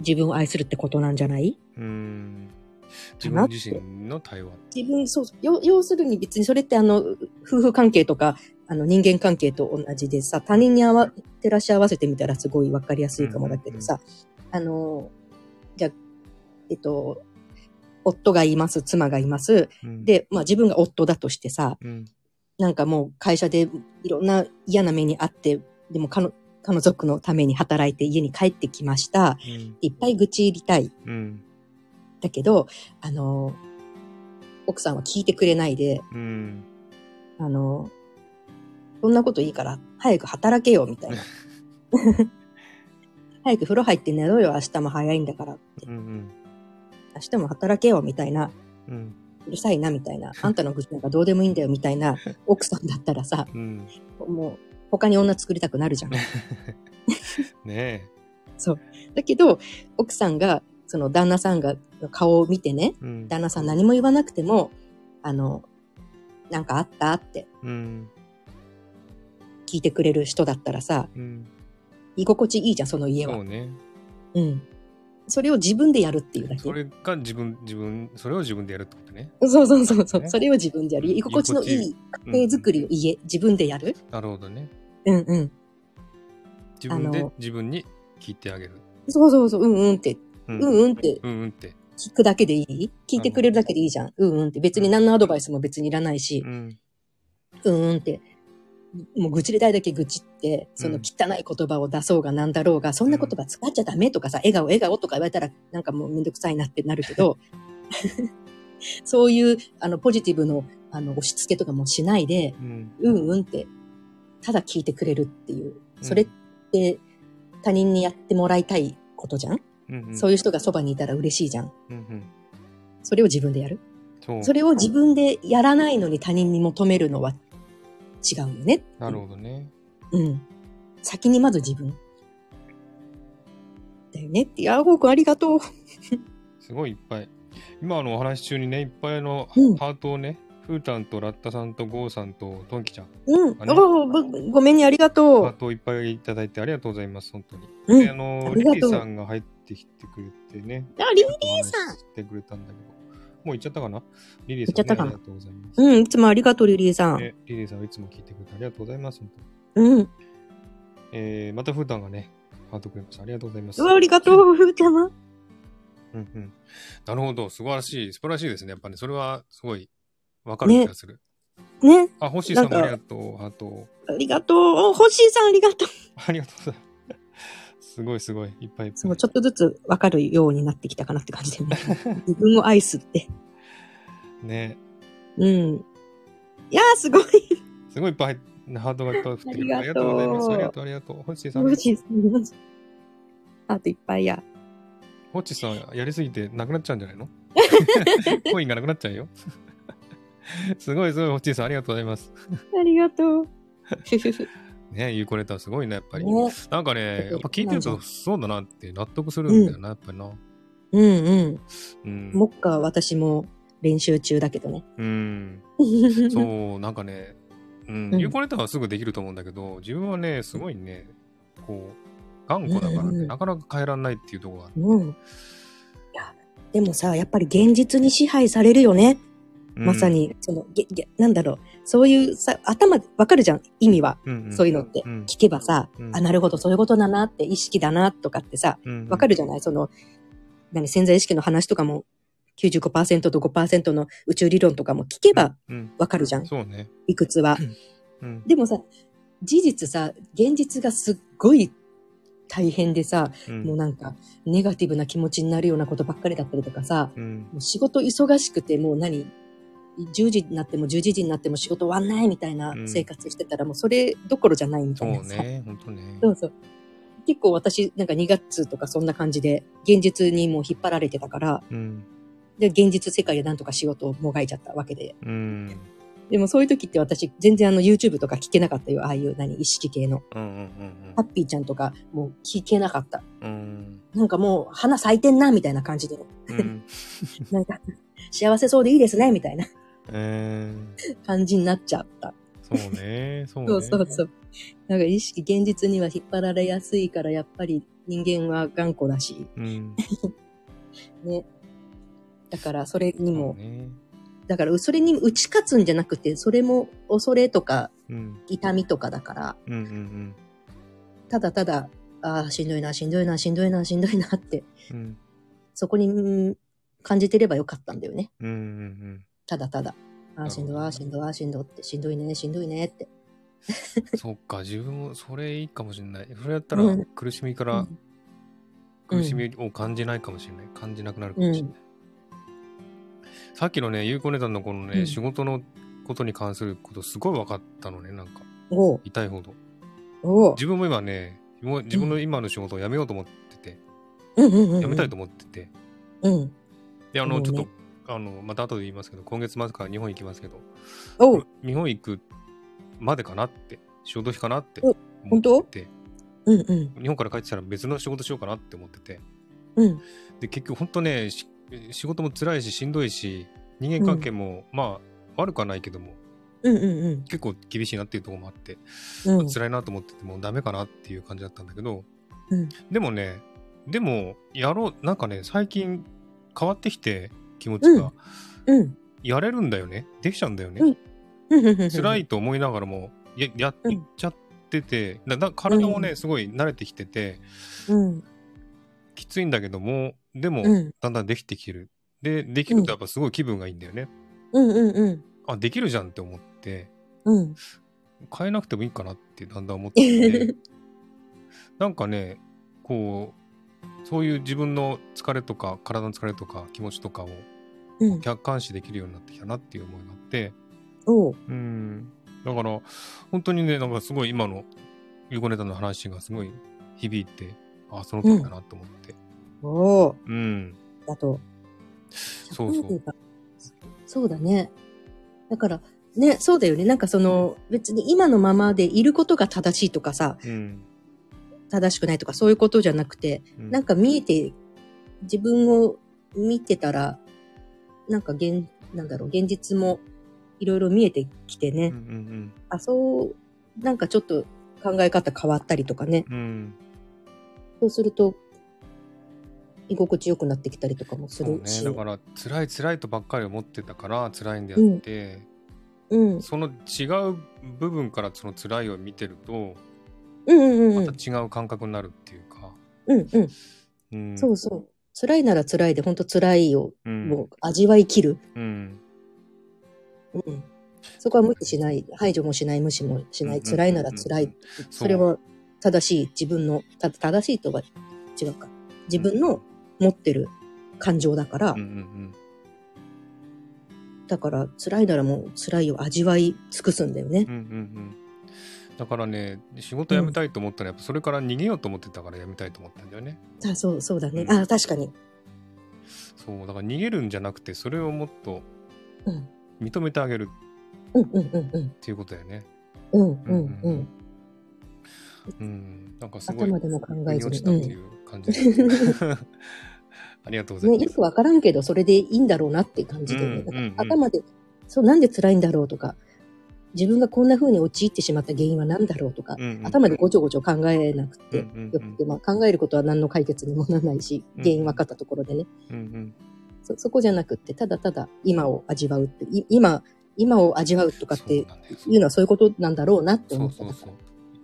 自分を愛するってことなんじゃないうん。自分自身の対話。自分、そう、要要するに別にそれってあの、夫婦関係とか、あの人間関係と同じでさ、他人に合わ、照らし合わせてみたらすごいわかりやすいかもだけどさ、あの、じゃあえっと、夫がいます、妻がいます。うん、で、まあ自分が夫だとしてさ、うん。なんかもう会社でいろんな嫌な目にあって、でも彼彼族のために働いて家に帰ってきました。うん。いっぱい愚痴入りたい。うん。だけど、あの、奥さんは聞いてくれないで、うん。あの、そんなこといいから、早く働けよ、みたいな。早く風呂入って寝ろよ、明日も早いんだからって。うん。明日も働けよ、みたいな。うん。うるさいな、みたいな。あんたの愚痴なんかどうでもいいんだよ、みたいな 奥さんだったらさ、うん。もう、他に女作りたくなるじゃん。ねそう。だけど、奥さんが、その旦那さんが顔を見てね、え。うん。旦那さん何も言わなくても、あの、なんかあったってうん。聞いてくれる人だったらさ、うん。居心地いいじゃん、その家は。そうね。うん。それを自分でやるっていうだけ。それが自分、自分、それを自分でやるってことね。そうそうそうそう。ねそれを自分でやる。居心地のいい家庭づくりを家、自分でやる。なるほどね。うんうん。自分で自分に聞いてあげる。そうそうそう、うんうんって、ううんうんってうんうんって。聞くだけでいい？聞いてくれるだけでいいじゃん。うんうんって。別に何のアドバイスも別にいらないしう、ん。うんうんって。もう愚痴りたいだけ愚痴って、その汚い言葉を出そうがなんだろうが、そんな言葉使っちゃダメとかさ、笑顔笑顔とか言われたらなんかもうめんどくさいなってなるけど、そういう、あの、ポジティブの、あの、押し付けとかもしないで、うん。うんうんって、ただ聞いてくれるっていう。それって他人にやってもらいたいことじゃん、うんうん。そういう人がそばにいたら嬉しいじゃん。うんうん。それを自分でやる？そう。それを自分でやらないのに他人に求めるのは違うよね。なるほどね。うん。先にまず自分。だよねって。いや、ゴーくんありがとう。すごいいっぱい。今のお話中にね、いっぱいのうんハートをね、フータンとラッタさんとゴーさんとトンキちゃん、うん。ごごめんね、ありがハとう。ートをいっぱいいただいてありがとうございます、本当に。うんで、あのあ、リリーさんが入ってきてくれてね。あ、リリーさん。してくれたんだけど。もう行っちゃったかな？リリーさん、ね、行っちゃったかな？ありがとうございます。うん、いつもありがとう、リリーさん。ねリリーさんはいつも聞いてくれてありがとうございます。うん。えー、またフータンがね、ハートくれました。ありがとうございます。うわ、ありがとう、ふーちゃま。うんうん。なるほど。素晴らしい。素晴らしいですね。やっぱね、それはすごいわかる気がする。ね。あ、星井さんもありがとう。ハート。ありがとう。お、星井さんありがとう。ありがとうございます。すごいすごい。いっぱいいっぱい。そう、ちょっとずつ分かるようになってきたかなって感じでね。自分を愛すって。ね。うん。いやー、すごい。すごいいっぱいハートがいっぱい降ってくる。ありがとうございます。ありがとう、ありがとう。星井さん。星井さん。あといっぱいや。星井さん、やりすぎてなくなっちゃうんじゃないの？コインがなくなっちゃうよ。すごいすごい、星井さん、ありがとうございます。ありがとう。ね、ゆうこネタすごいね、やっぱり。ね。なんかね、やっぱ聞いてるとそうだなって納得するんだよな、やっぱりな。うんうん。うん。もっか私も練習中だけどね。うん。そう、なんかね、うんう、ん有効ネタはすぐできると思うんだけど、自分はね、すごいね、こう、頑固だからね、なかなか変えらんないっていうところがある。うん。いや、でもさ、やっぱり現実に支配されるよね。うんまさ、に、その、げ、げ、なんだろう。そういうさ、頭、わかるじゃん。意味は。うんそういうのって。うん聞けばさ、うんあ、なるほど、そういうことだなって、意識だな、とかってさ、うんわかるじゃない？その、何、潜在意識の話とかも、95%と5%の宇宙理論とかも聞けばうん。わかるじゃん。そうね。理屈は。うん。でもさ、事実さ、現実がすっごい大変でさ、うんもうなんか、ネガティブな気持ちになるようなことばっかりだったりとかさ、仕事忙しくて、もう何？?10 時になっても11時になっても仕事終わんないみたいなうん生活してたら、もうそれどころじゃないみたそいうなさ。ね、ほんとね。そうそう。結構私、なんか2月とかそんな感じで、現実にもう引っ張られてたから、うん。で、現実世界でなんとか仕事をもがいちゃったわけで。うん。でもそういう時って私、全然あの YouTube とか聞けなかったよ。ああいう何、意識系の。うんうんハッピーちゃんとかもう聞けなかった。うんうん。なんかもう花咲いてんな、みたいな感じで。うん。なんか、幸せそうでいいですね、みたいなえー、感じになっちゃった。そうね、そうね。そうそうそう。なんか意識、現実には引っ張られやすいから、やっぱり人間は頑固だし、うん。ね。だから、それにも、ね。だから、それに打ち勝つんじゃなくて、それも恐れとかうん。痛みとかだから、うんうんただただ、ああ、しんどいな、しんどいな、しんどいな、しんどいなって、うん。うん。そこにうん感じてればよかったんだよね。うんうんただただ。ああ、しんどい、ああ、しんどい、ああ、しんどいって、しんどいね、しんどいねって。うん。そっか、自分もそれいいかもしれない。それやったらうん苦しみからうん苦しみを感じないかもしれない。感じなくなるかもしれない。さっきのね、有効ネタのこのね、うん仕事のことに関することすごい分かったのね、なんか。痛いほど。自分も今ね、自分の今の仕事を辞めようと思ってて、うんうんうんうん。辞めたいと思ってて。うん。で、あの、ちょっと、あの、また後で言いますけど、今月末から日本行きますけど、おう日本行くまでかなって、仕事費かなってお思ってて、うんうん。日本から帰ってきたら別の仕事しようかなって思ってて、うん。で、結局本当ね、し仕事も辛いし、しんどいし、人間関係も、まあ、悪くはないけども、うんうんうん。結構厳しいなっていうところもあって、うん。辛いなと思ってて、もうダメかなっていう感じだったんだけど、うんでもね、でも、やろう、なんかね、最近変わってきて、気持ちが、うん。やれるんだよね。できちゃうんだよね。うん。辛いと思いながらも、や、やっうんちゃってて、だだ体もね、うんすごい慣れてきてて、うん。きついんだけども、でも、うん。だんだんできてきてる。で、できるとやっぱすごい気分がいいんだよね。うんうんうん。あ、できるじゃんって思って、うん。変えなくてもいいかなってだんだん思ってきて、なんかね、こう、そういう自分の疲れとか、体の疲れとか、気持ちとかをうん。客観視できるようになってきたなっていう思いがあって、おう。うん。だから、本当にね、なんかすごい今のゆうこネタの話がすごい響いて、あ、その通りだなと思って。おう。うん。だと。そうそうそうだね。だから、ね、そうだよね。なんかその、別に今のままでいることが正しいとかさ、うん。正しくないとかそういうことじゃなくて、うんなんか見えて、自分を見てたら、なんか現、なんだろう、現実もいろいろ見えてきてね、うんうんあ、そう、なんかちょっと考え方変わったりとかね、うん。うん。そうすると、居心地良くなってきたりとかもする。し。だから、辛い辛いとばっかり思ってたから辛いんであって、うん。その違う部分からその辛いを見てると、うんうんうんまた違う感覚になるっていうか。うんうん。うん。そうそう。辛いなら辛いで、本当辛いをうん。もう味わい切る。うん。うん。そこは無視しない。排除もしない、無視もしない。うん辛いなら辛い。それは正しい自分の、た正しいとは違うか。自分の持ってる感情だから、うんうんだから辛いならもう辛いを味わい尽くすんだよねうん。。うんうんうん。だからね、仕事辞めたいと思ったら、やっぱそれから逃げようと思ってたから辞めたいと思ったんだよね。あ、そう、そうだね。うんあ、確かに。そう、だから逃げるんじゃなくて、それをもっとうん。認めてあげるうんうんうんうん。っていうことだよね。うんうんうん。うん。なんかすごい。頭でも考えずに落ちたっていう感じ。ありがとうございね、ます。よくわからんけど、それでいいんだろうなって感じで、ねうんうんうん頭で、そう、なんで辛いんだろうとか、自分がこんな風に陥ってしまった原因は何だろうとか、うんうん頭でごちょごちょ考えなくてうんうんうんよくて、まあ考えることは何の解決にもならないし、うん原因分かったところでね、うんうん。そ、そこじゃなくって、ただただ今を味わうって、い今、今を味わうとかっていうのはそういうことなんだろうなって思ったからそうそうそう。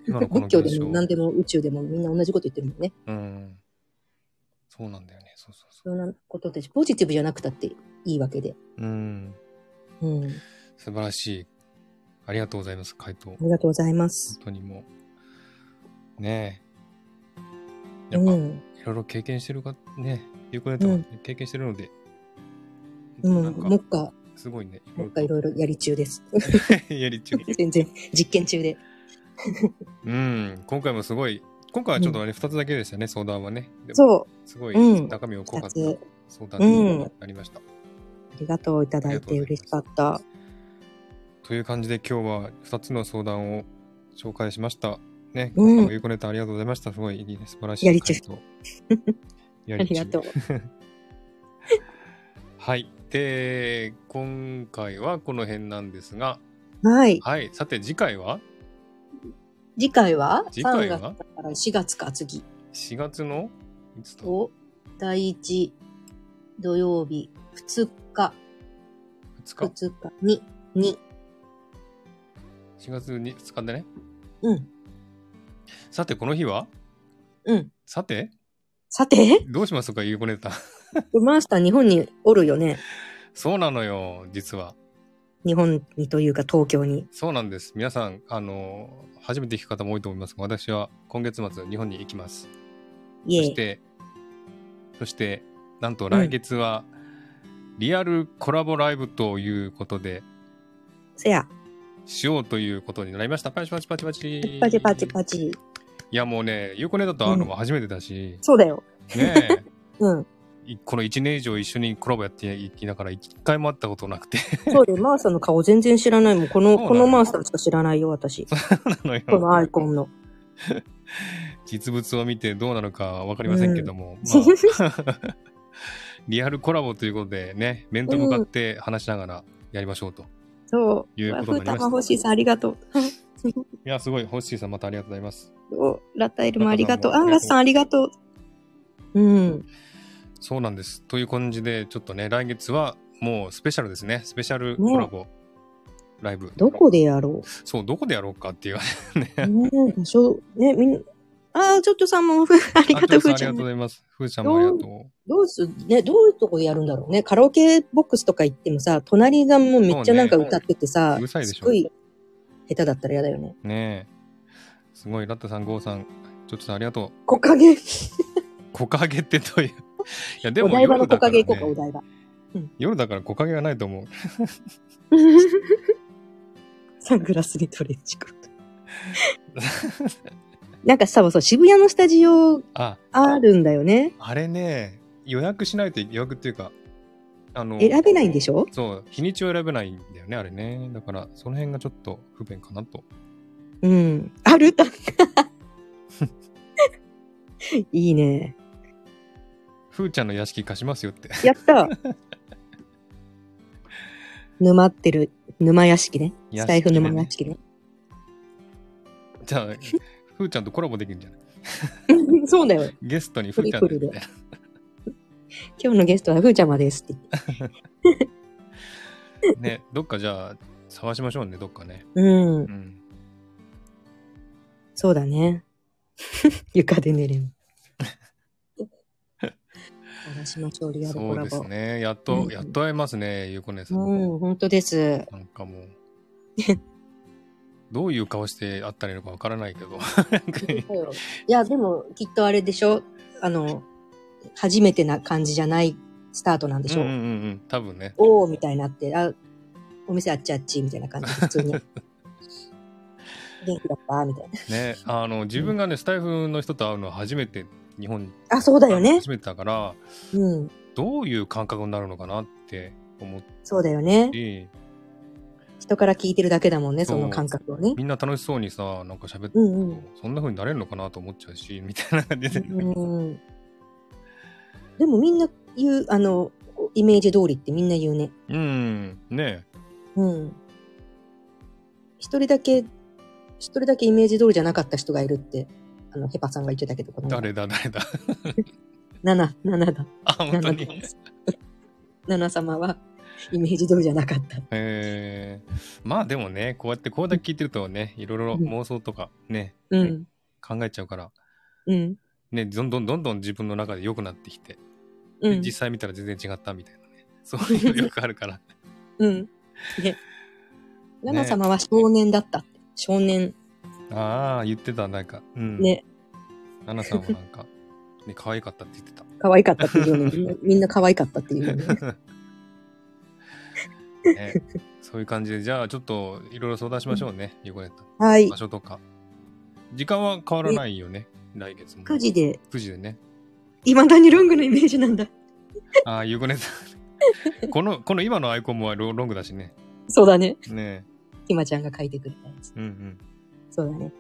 今のこの仏教でも何でも宇宙でもみんな同じこと言ってるもんね。うん。そうなんだよね。そうそうそそんなことで、ポジティブじゃなくたっていいわけで。う。うん。うん。素晴らしい。ありがとうございます、回答。ありがとうございます。本当にもう。ねえ。やっぱ、いうん。ろいろ経験してるか、ね、ゆうこねとかうん経験してるので、うん。なんかもっか、すごいね。もっかいろいろやり中です。やり中。全然、実験中で。うん。今回もすごい、今回はちょっとね、二、つだけでしたね、相談はね。そう。すごいうん中身を濃かった相談になりました。ありがとういただいて嬉しかった。という感じで今日は2つの相談を紹介しました。ね、うんゆうこネタありがとうございました。すごいいいね、素晴らしい。やり中回答。やあり中りがとう。はい。で、今回はこの辺なんですが、はい。はい。さて次回は？次回は？次回は ?3 月だから4月か、次。4月の？いつだ？を、第1土曜日、2日、2日2日に、に、4月に2日でね。うん、さてこの日は？うん。さて？さて、どうしますかゆうこネタ。マスター日本におるよね。そうなのよ、実は。日本にというか東京に。そうなんです。皆さん、あの、初めて聞く方も多いと思いますが、私は今月末日本に行きます。そして、そして、なんと来月は、リアルコラボライブということで、せや、しようということになりました。パチパチパチパチ。パチパチパチ。いや、もうね、ゆうこねだと会うのも初めてだし、そうだよ。ね うん。この1年以上一緒にコラボやっていきながら、一回も会ったことなくて、そうだよ。マーサの顔全然知らないもん。この、このマーサしか知らないよ、私。なのよこのアイコンの。実物を見てどうなのかわかりませんけども、まあ、リアルコラボということでね、面と向かって話しながらやりましょうと。そう。いうことになりましたふうたまほしいさん、ありがとう。いや、すごい、ホッシーさんまたありがとうございます。おラタイルもありがとう。アンガスさん、ありがとう。うん。そうなんです。という感じで、ちょっとね、来月はもうスペシャルですね。スペシャルコラボ、ライブ。どこでやろそう、どこでやろうかっていうね。うねえ、場所、ね、みんな、ああ、ちょっとさんも、ふありがとう、ふーちゃんありがとうご。ざいます。ふーちゃんもありがとう。どうす、ね、どういうとこでやるんだろうね。カラオケボックスとか行ってもさ、隣がもうめっちゃなんか歌っててさ、うるさいでしょすごい下手だったら嫌だよね。ねえ。すごい、ラッタさん、ゴーさん、ちょっとさんありがとう。木陰。木陰ってどういう？いや、でもお台場の夜だから、木陰行こうか、おね、台場。夜だから木陰がないと思う。サングラスにトレンチコート。なんかさ、そう、渋谷のスタジオあ、あるんだよね。あれね、予約しないと予約っていうか、あの、選べないんでしょ？そう、日にちを選べないんだよね、あれね。だから、その辺がちょっと不便かなと。うん。ある？た。いいね。ふーちゃんの屋敷貸しますよって。やった沼ってる、沼屋敷ね。スタイフ沼屋敷ね。じゃあ、ふーちゃんとコラボできるんじゃない？そうだよ。ゲストにふーちゃんで今日のゲストはふーちゃまですって言って。ね、どっかじゃあ、探しましょうね、どっかね。うんう。ん。そうだね。床で寝れん。探しましょう、リアルコそうラボ。ですね。やっと、うんやっと会えますね、ゆうこねさん。うん、本当です。なんかもう。どういう顔して会ったらいいのかわからないけど。いや、でも、きっとあれでしょ？あの、初めてな感じじゃないスタートなんでしょ、うんうんうんうん。多分ね。おーみたいになって、あ、お店あっちあっちみたいな感じで普通に。元気だった？みたいな。ね、あの、自分がね、スタイフの人と会うのは初めて、日本に。あ、そうだよね。初めてだから、うん。どういう感覚になるのかなって思っそうだよね。人から聞いてるだけだもんね、その感覚をね。みんな楽しそうにさ、なんか喋って、うんうん。そんな風になれるのかなと思っちゃうし、みたいな感じで。うん。でもみんな言う、あの、イメージ通りってみんな言うね。うん、ねうん。一人だけ、一人だけイメージ通りじゃなかった人がいるって、あの、ヘパさんが言ってたけど、誰だ、誰だ？7、7だ。あ、本当7に。です。7様はイメージ通りじゃなかった。えー、まあでもね、こうやってこうだけ聞いてるとね、いろいろ妄想とかね、うん。考えちゃうから、うん。ね、どんどんどんどん自分の中で良くなってきて、うん。実際見たら全然違ったみたいなね。そういうのよくあるから。うん。ね。7様は少年だったって。少年。ああ、言ってた、なんか。うん。ね。ナナさんもなんか、ね、可愛かったって言ってた。可愛かったっていうのに、みんなみんな可愛かったっていうのに。ね、そういう感じで、じゃあちょっといろいろ相談しましょうね、ゆこねと。はい場。所とか。時間は変わらないよね、来月も。9時で、9時でね。未だにロングのイメージなんだ。ああ、ゆこねさん。この、この今のアイコンもロロングだしね。そうだね。ねひまちゃんが書いてくれたやつ。うんうん。そうだね。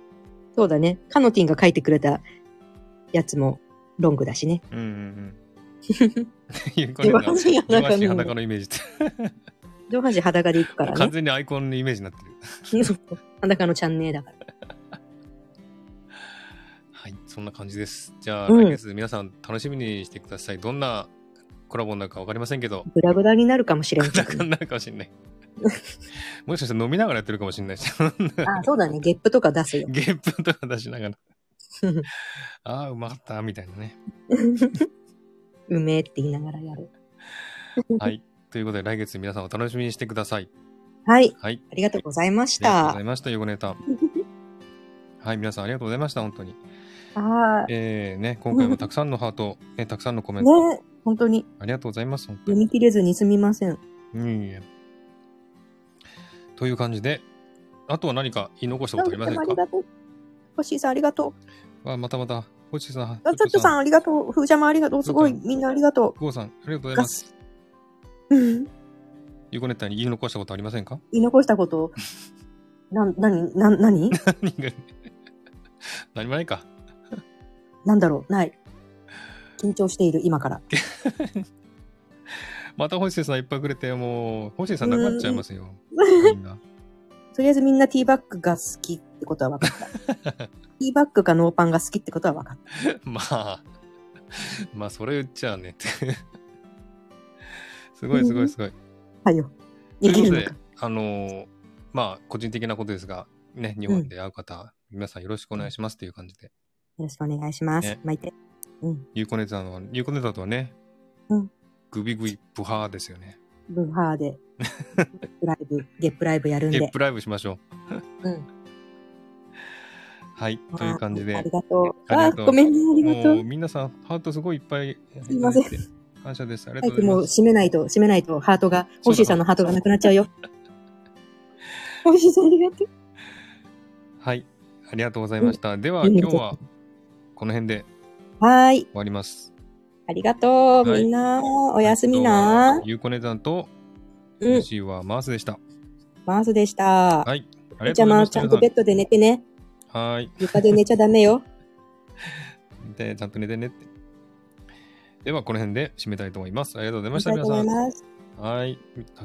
そうだね。カノティンが書いてくれたやつもロングだしね。うんうんうん。ゆこね上半身上裸の半身裸のイメージって。上半身裸で行くから完ね。全にアイコンのイメージになってる。裸のチャンネルだから。はい、そんな感じです。じゃあ、うん来月皆さん楽しみにしてください。どんなコラボになるかわかりませんけど、グラグラになるかもしれんけどね。なかなるかもしれない。もしかしたら飲みながらやってるかもしれないし。あ、そうだね。ゲップとか出すよ。ゲップとか出しながら、ああ、うまかった、みたいなね。うめえって言いながらやる。はい。ということで、来月皆さんお楽しみにしてください。はい。はい。ありがとうございましありがとうごたざい。ました、ヨゴネタ。はい、皆さんありがとうございました、本当に。はえー、ね、今回もたくさんのハート、ね、たくさんのコメント、ね本当にありがとうございます、読に。み切れずにすみません。うんいえ。という感じで、あとは何か言い残したことありませんか？ありがとう。星さんありがとあまたまた、星さん、ちょっとさんありがとう。ふーちゃんもありがとう。すごい。みんなありがとゴーさん、ありがとうござう。います。うん。ゆうこネタに言い残したことありませんか？言い残したこと？なん、なに、な、なに何もないか。なんだろうない。緊張している、今から。また星さんいっぱいくれて、もう、星さんなくなっちゃいますよ。みんな。とりあえずみんなティーバッグが好きってことは分かった。ティーバッグかノーパンが好きってことは分かった。まあ、まあ、それ言っちゃうねって。すごいすごいすごい。はいよ。ということでできるのか。、あのーまあ、個人的なことですが、ね、日本で会う方、皆さんよろしくお願いしますという感じで。よろしくお願いします。ね巻いて。うん。ゆうこネタの、ゆうこネタとはね、うんグビグイプハーですよね。ブーハーで、ライブ、ゲップライブやるんでゲッ。プライブしましょう。うん。はい、という感じであり。がとう。あごめんね、ありがともうう。皆さん、ハートすごいいっぱいすいません感謝です。ありがとうございます。閉めないと、閉めないと、ハートが、ホッシーさんのハートがなくなっちゃうよ。ホッシーさんありがとう。はい、ありがとうございました。では、うん今日はこの辺ではーい。終わります。ありがとう。はいみんな、おやすみな。ゆうこねさんと、うん。MC はマースでした。マースでした。はい、ありがじゃあまあ、とうございました。ちゃんとベッドで寝てね。はい、床で寝ちゃダメよ。で、ちゃんと寝てねって。では、この辺で締めたいと思います。ありがとうございあました、皆さん。はい。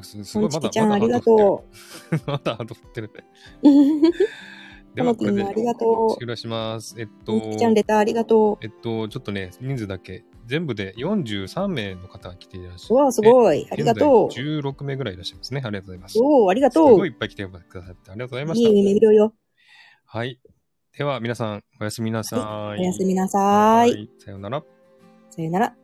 すポごい、まだ、まだありがとう。まだハート振ってる。う。では、これでポンチキもありがと終了します。えっう。とちゃん、レターありがとえっと、ちょっとね、人数だけ、全部で43名の方が来ていらっしう。ゃる。うわ、すごい。ありがと現在16名ぐらいいらっしゃいますね。ありがとうございます。う。おー、ありがすとう。ごいいっぱい来てくださってありがとうございました。いい夢見ろよ。はい。では、皆さん、おやすみなさい。おやすみなさーい。はい。さようなら。さよなら。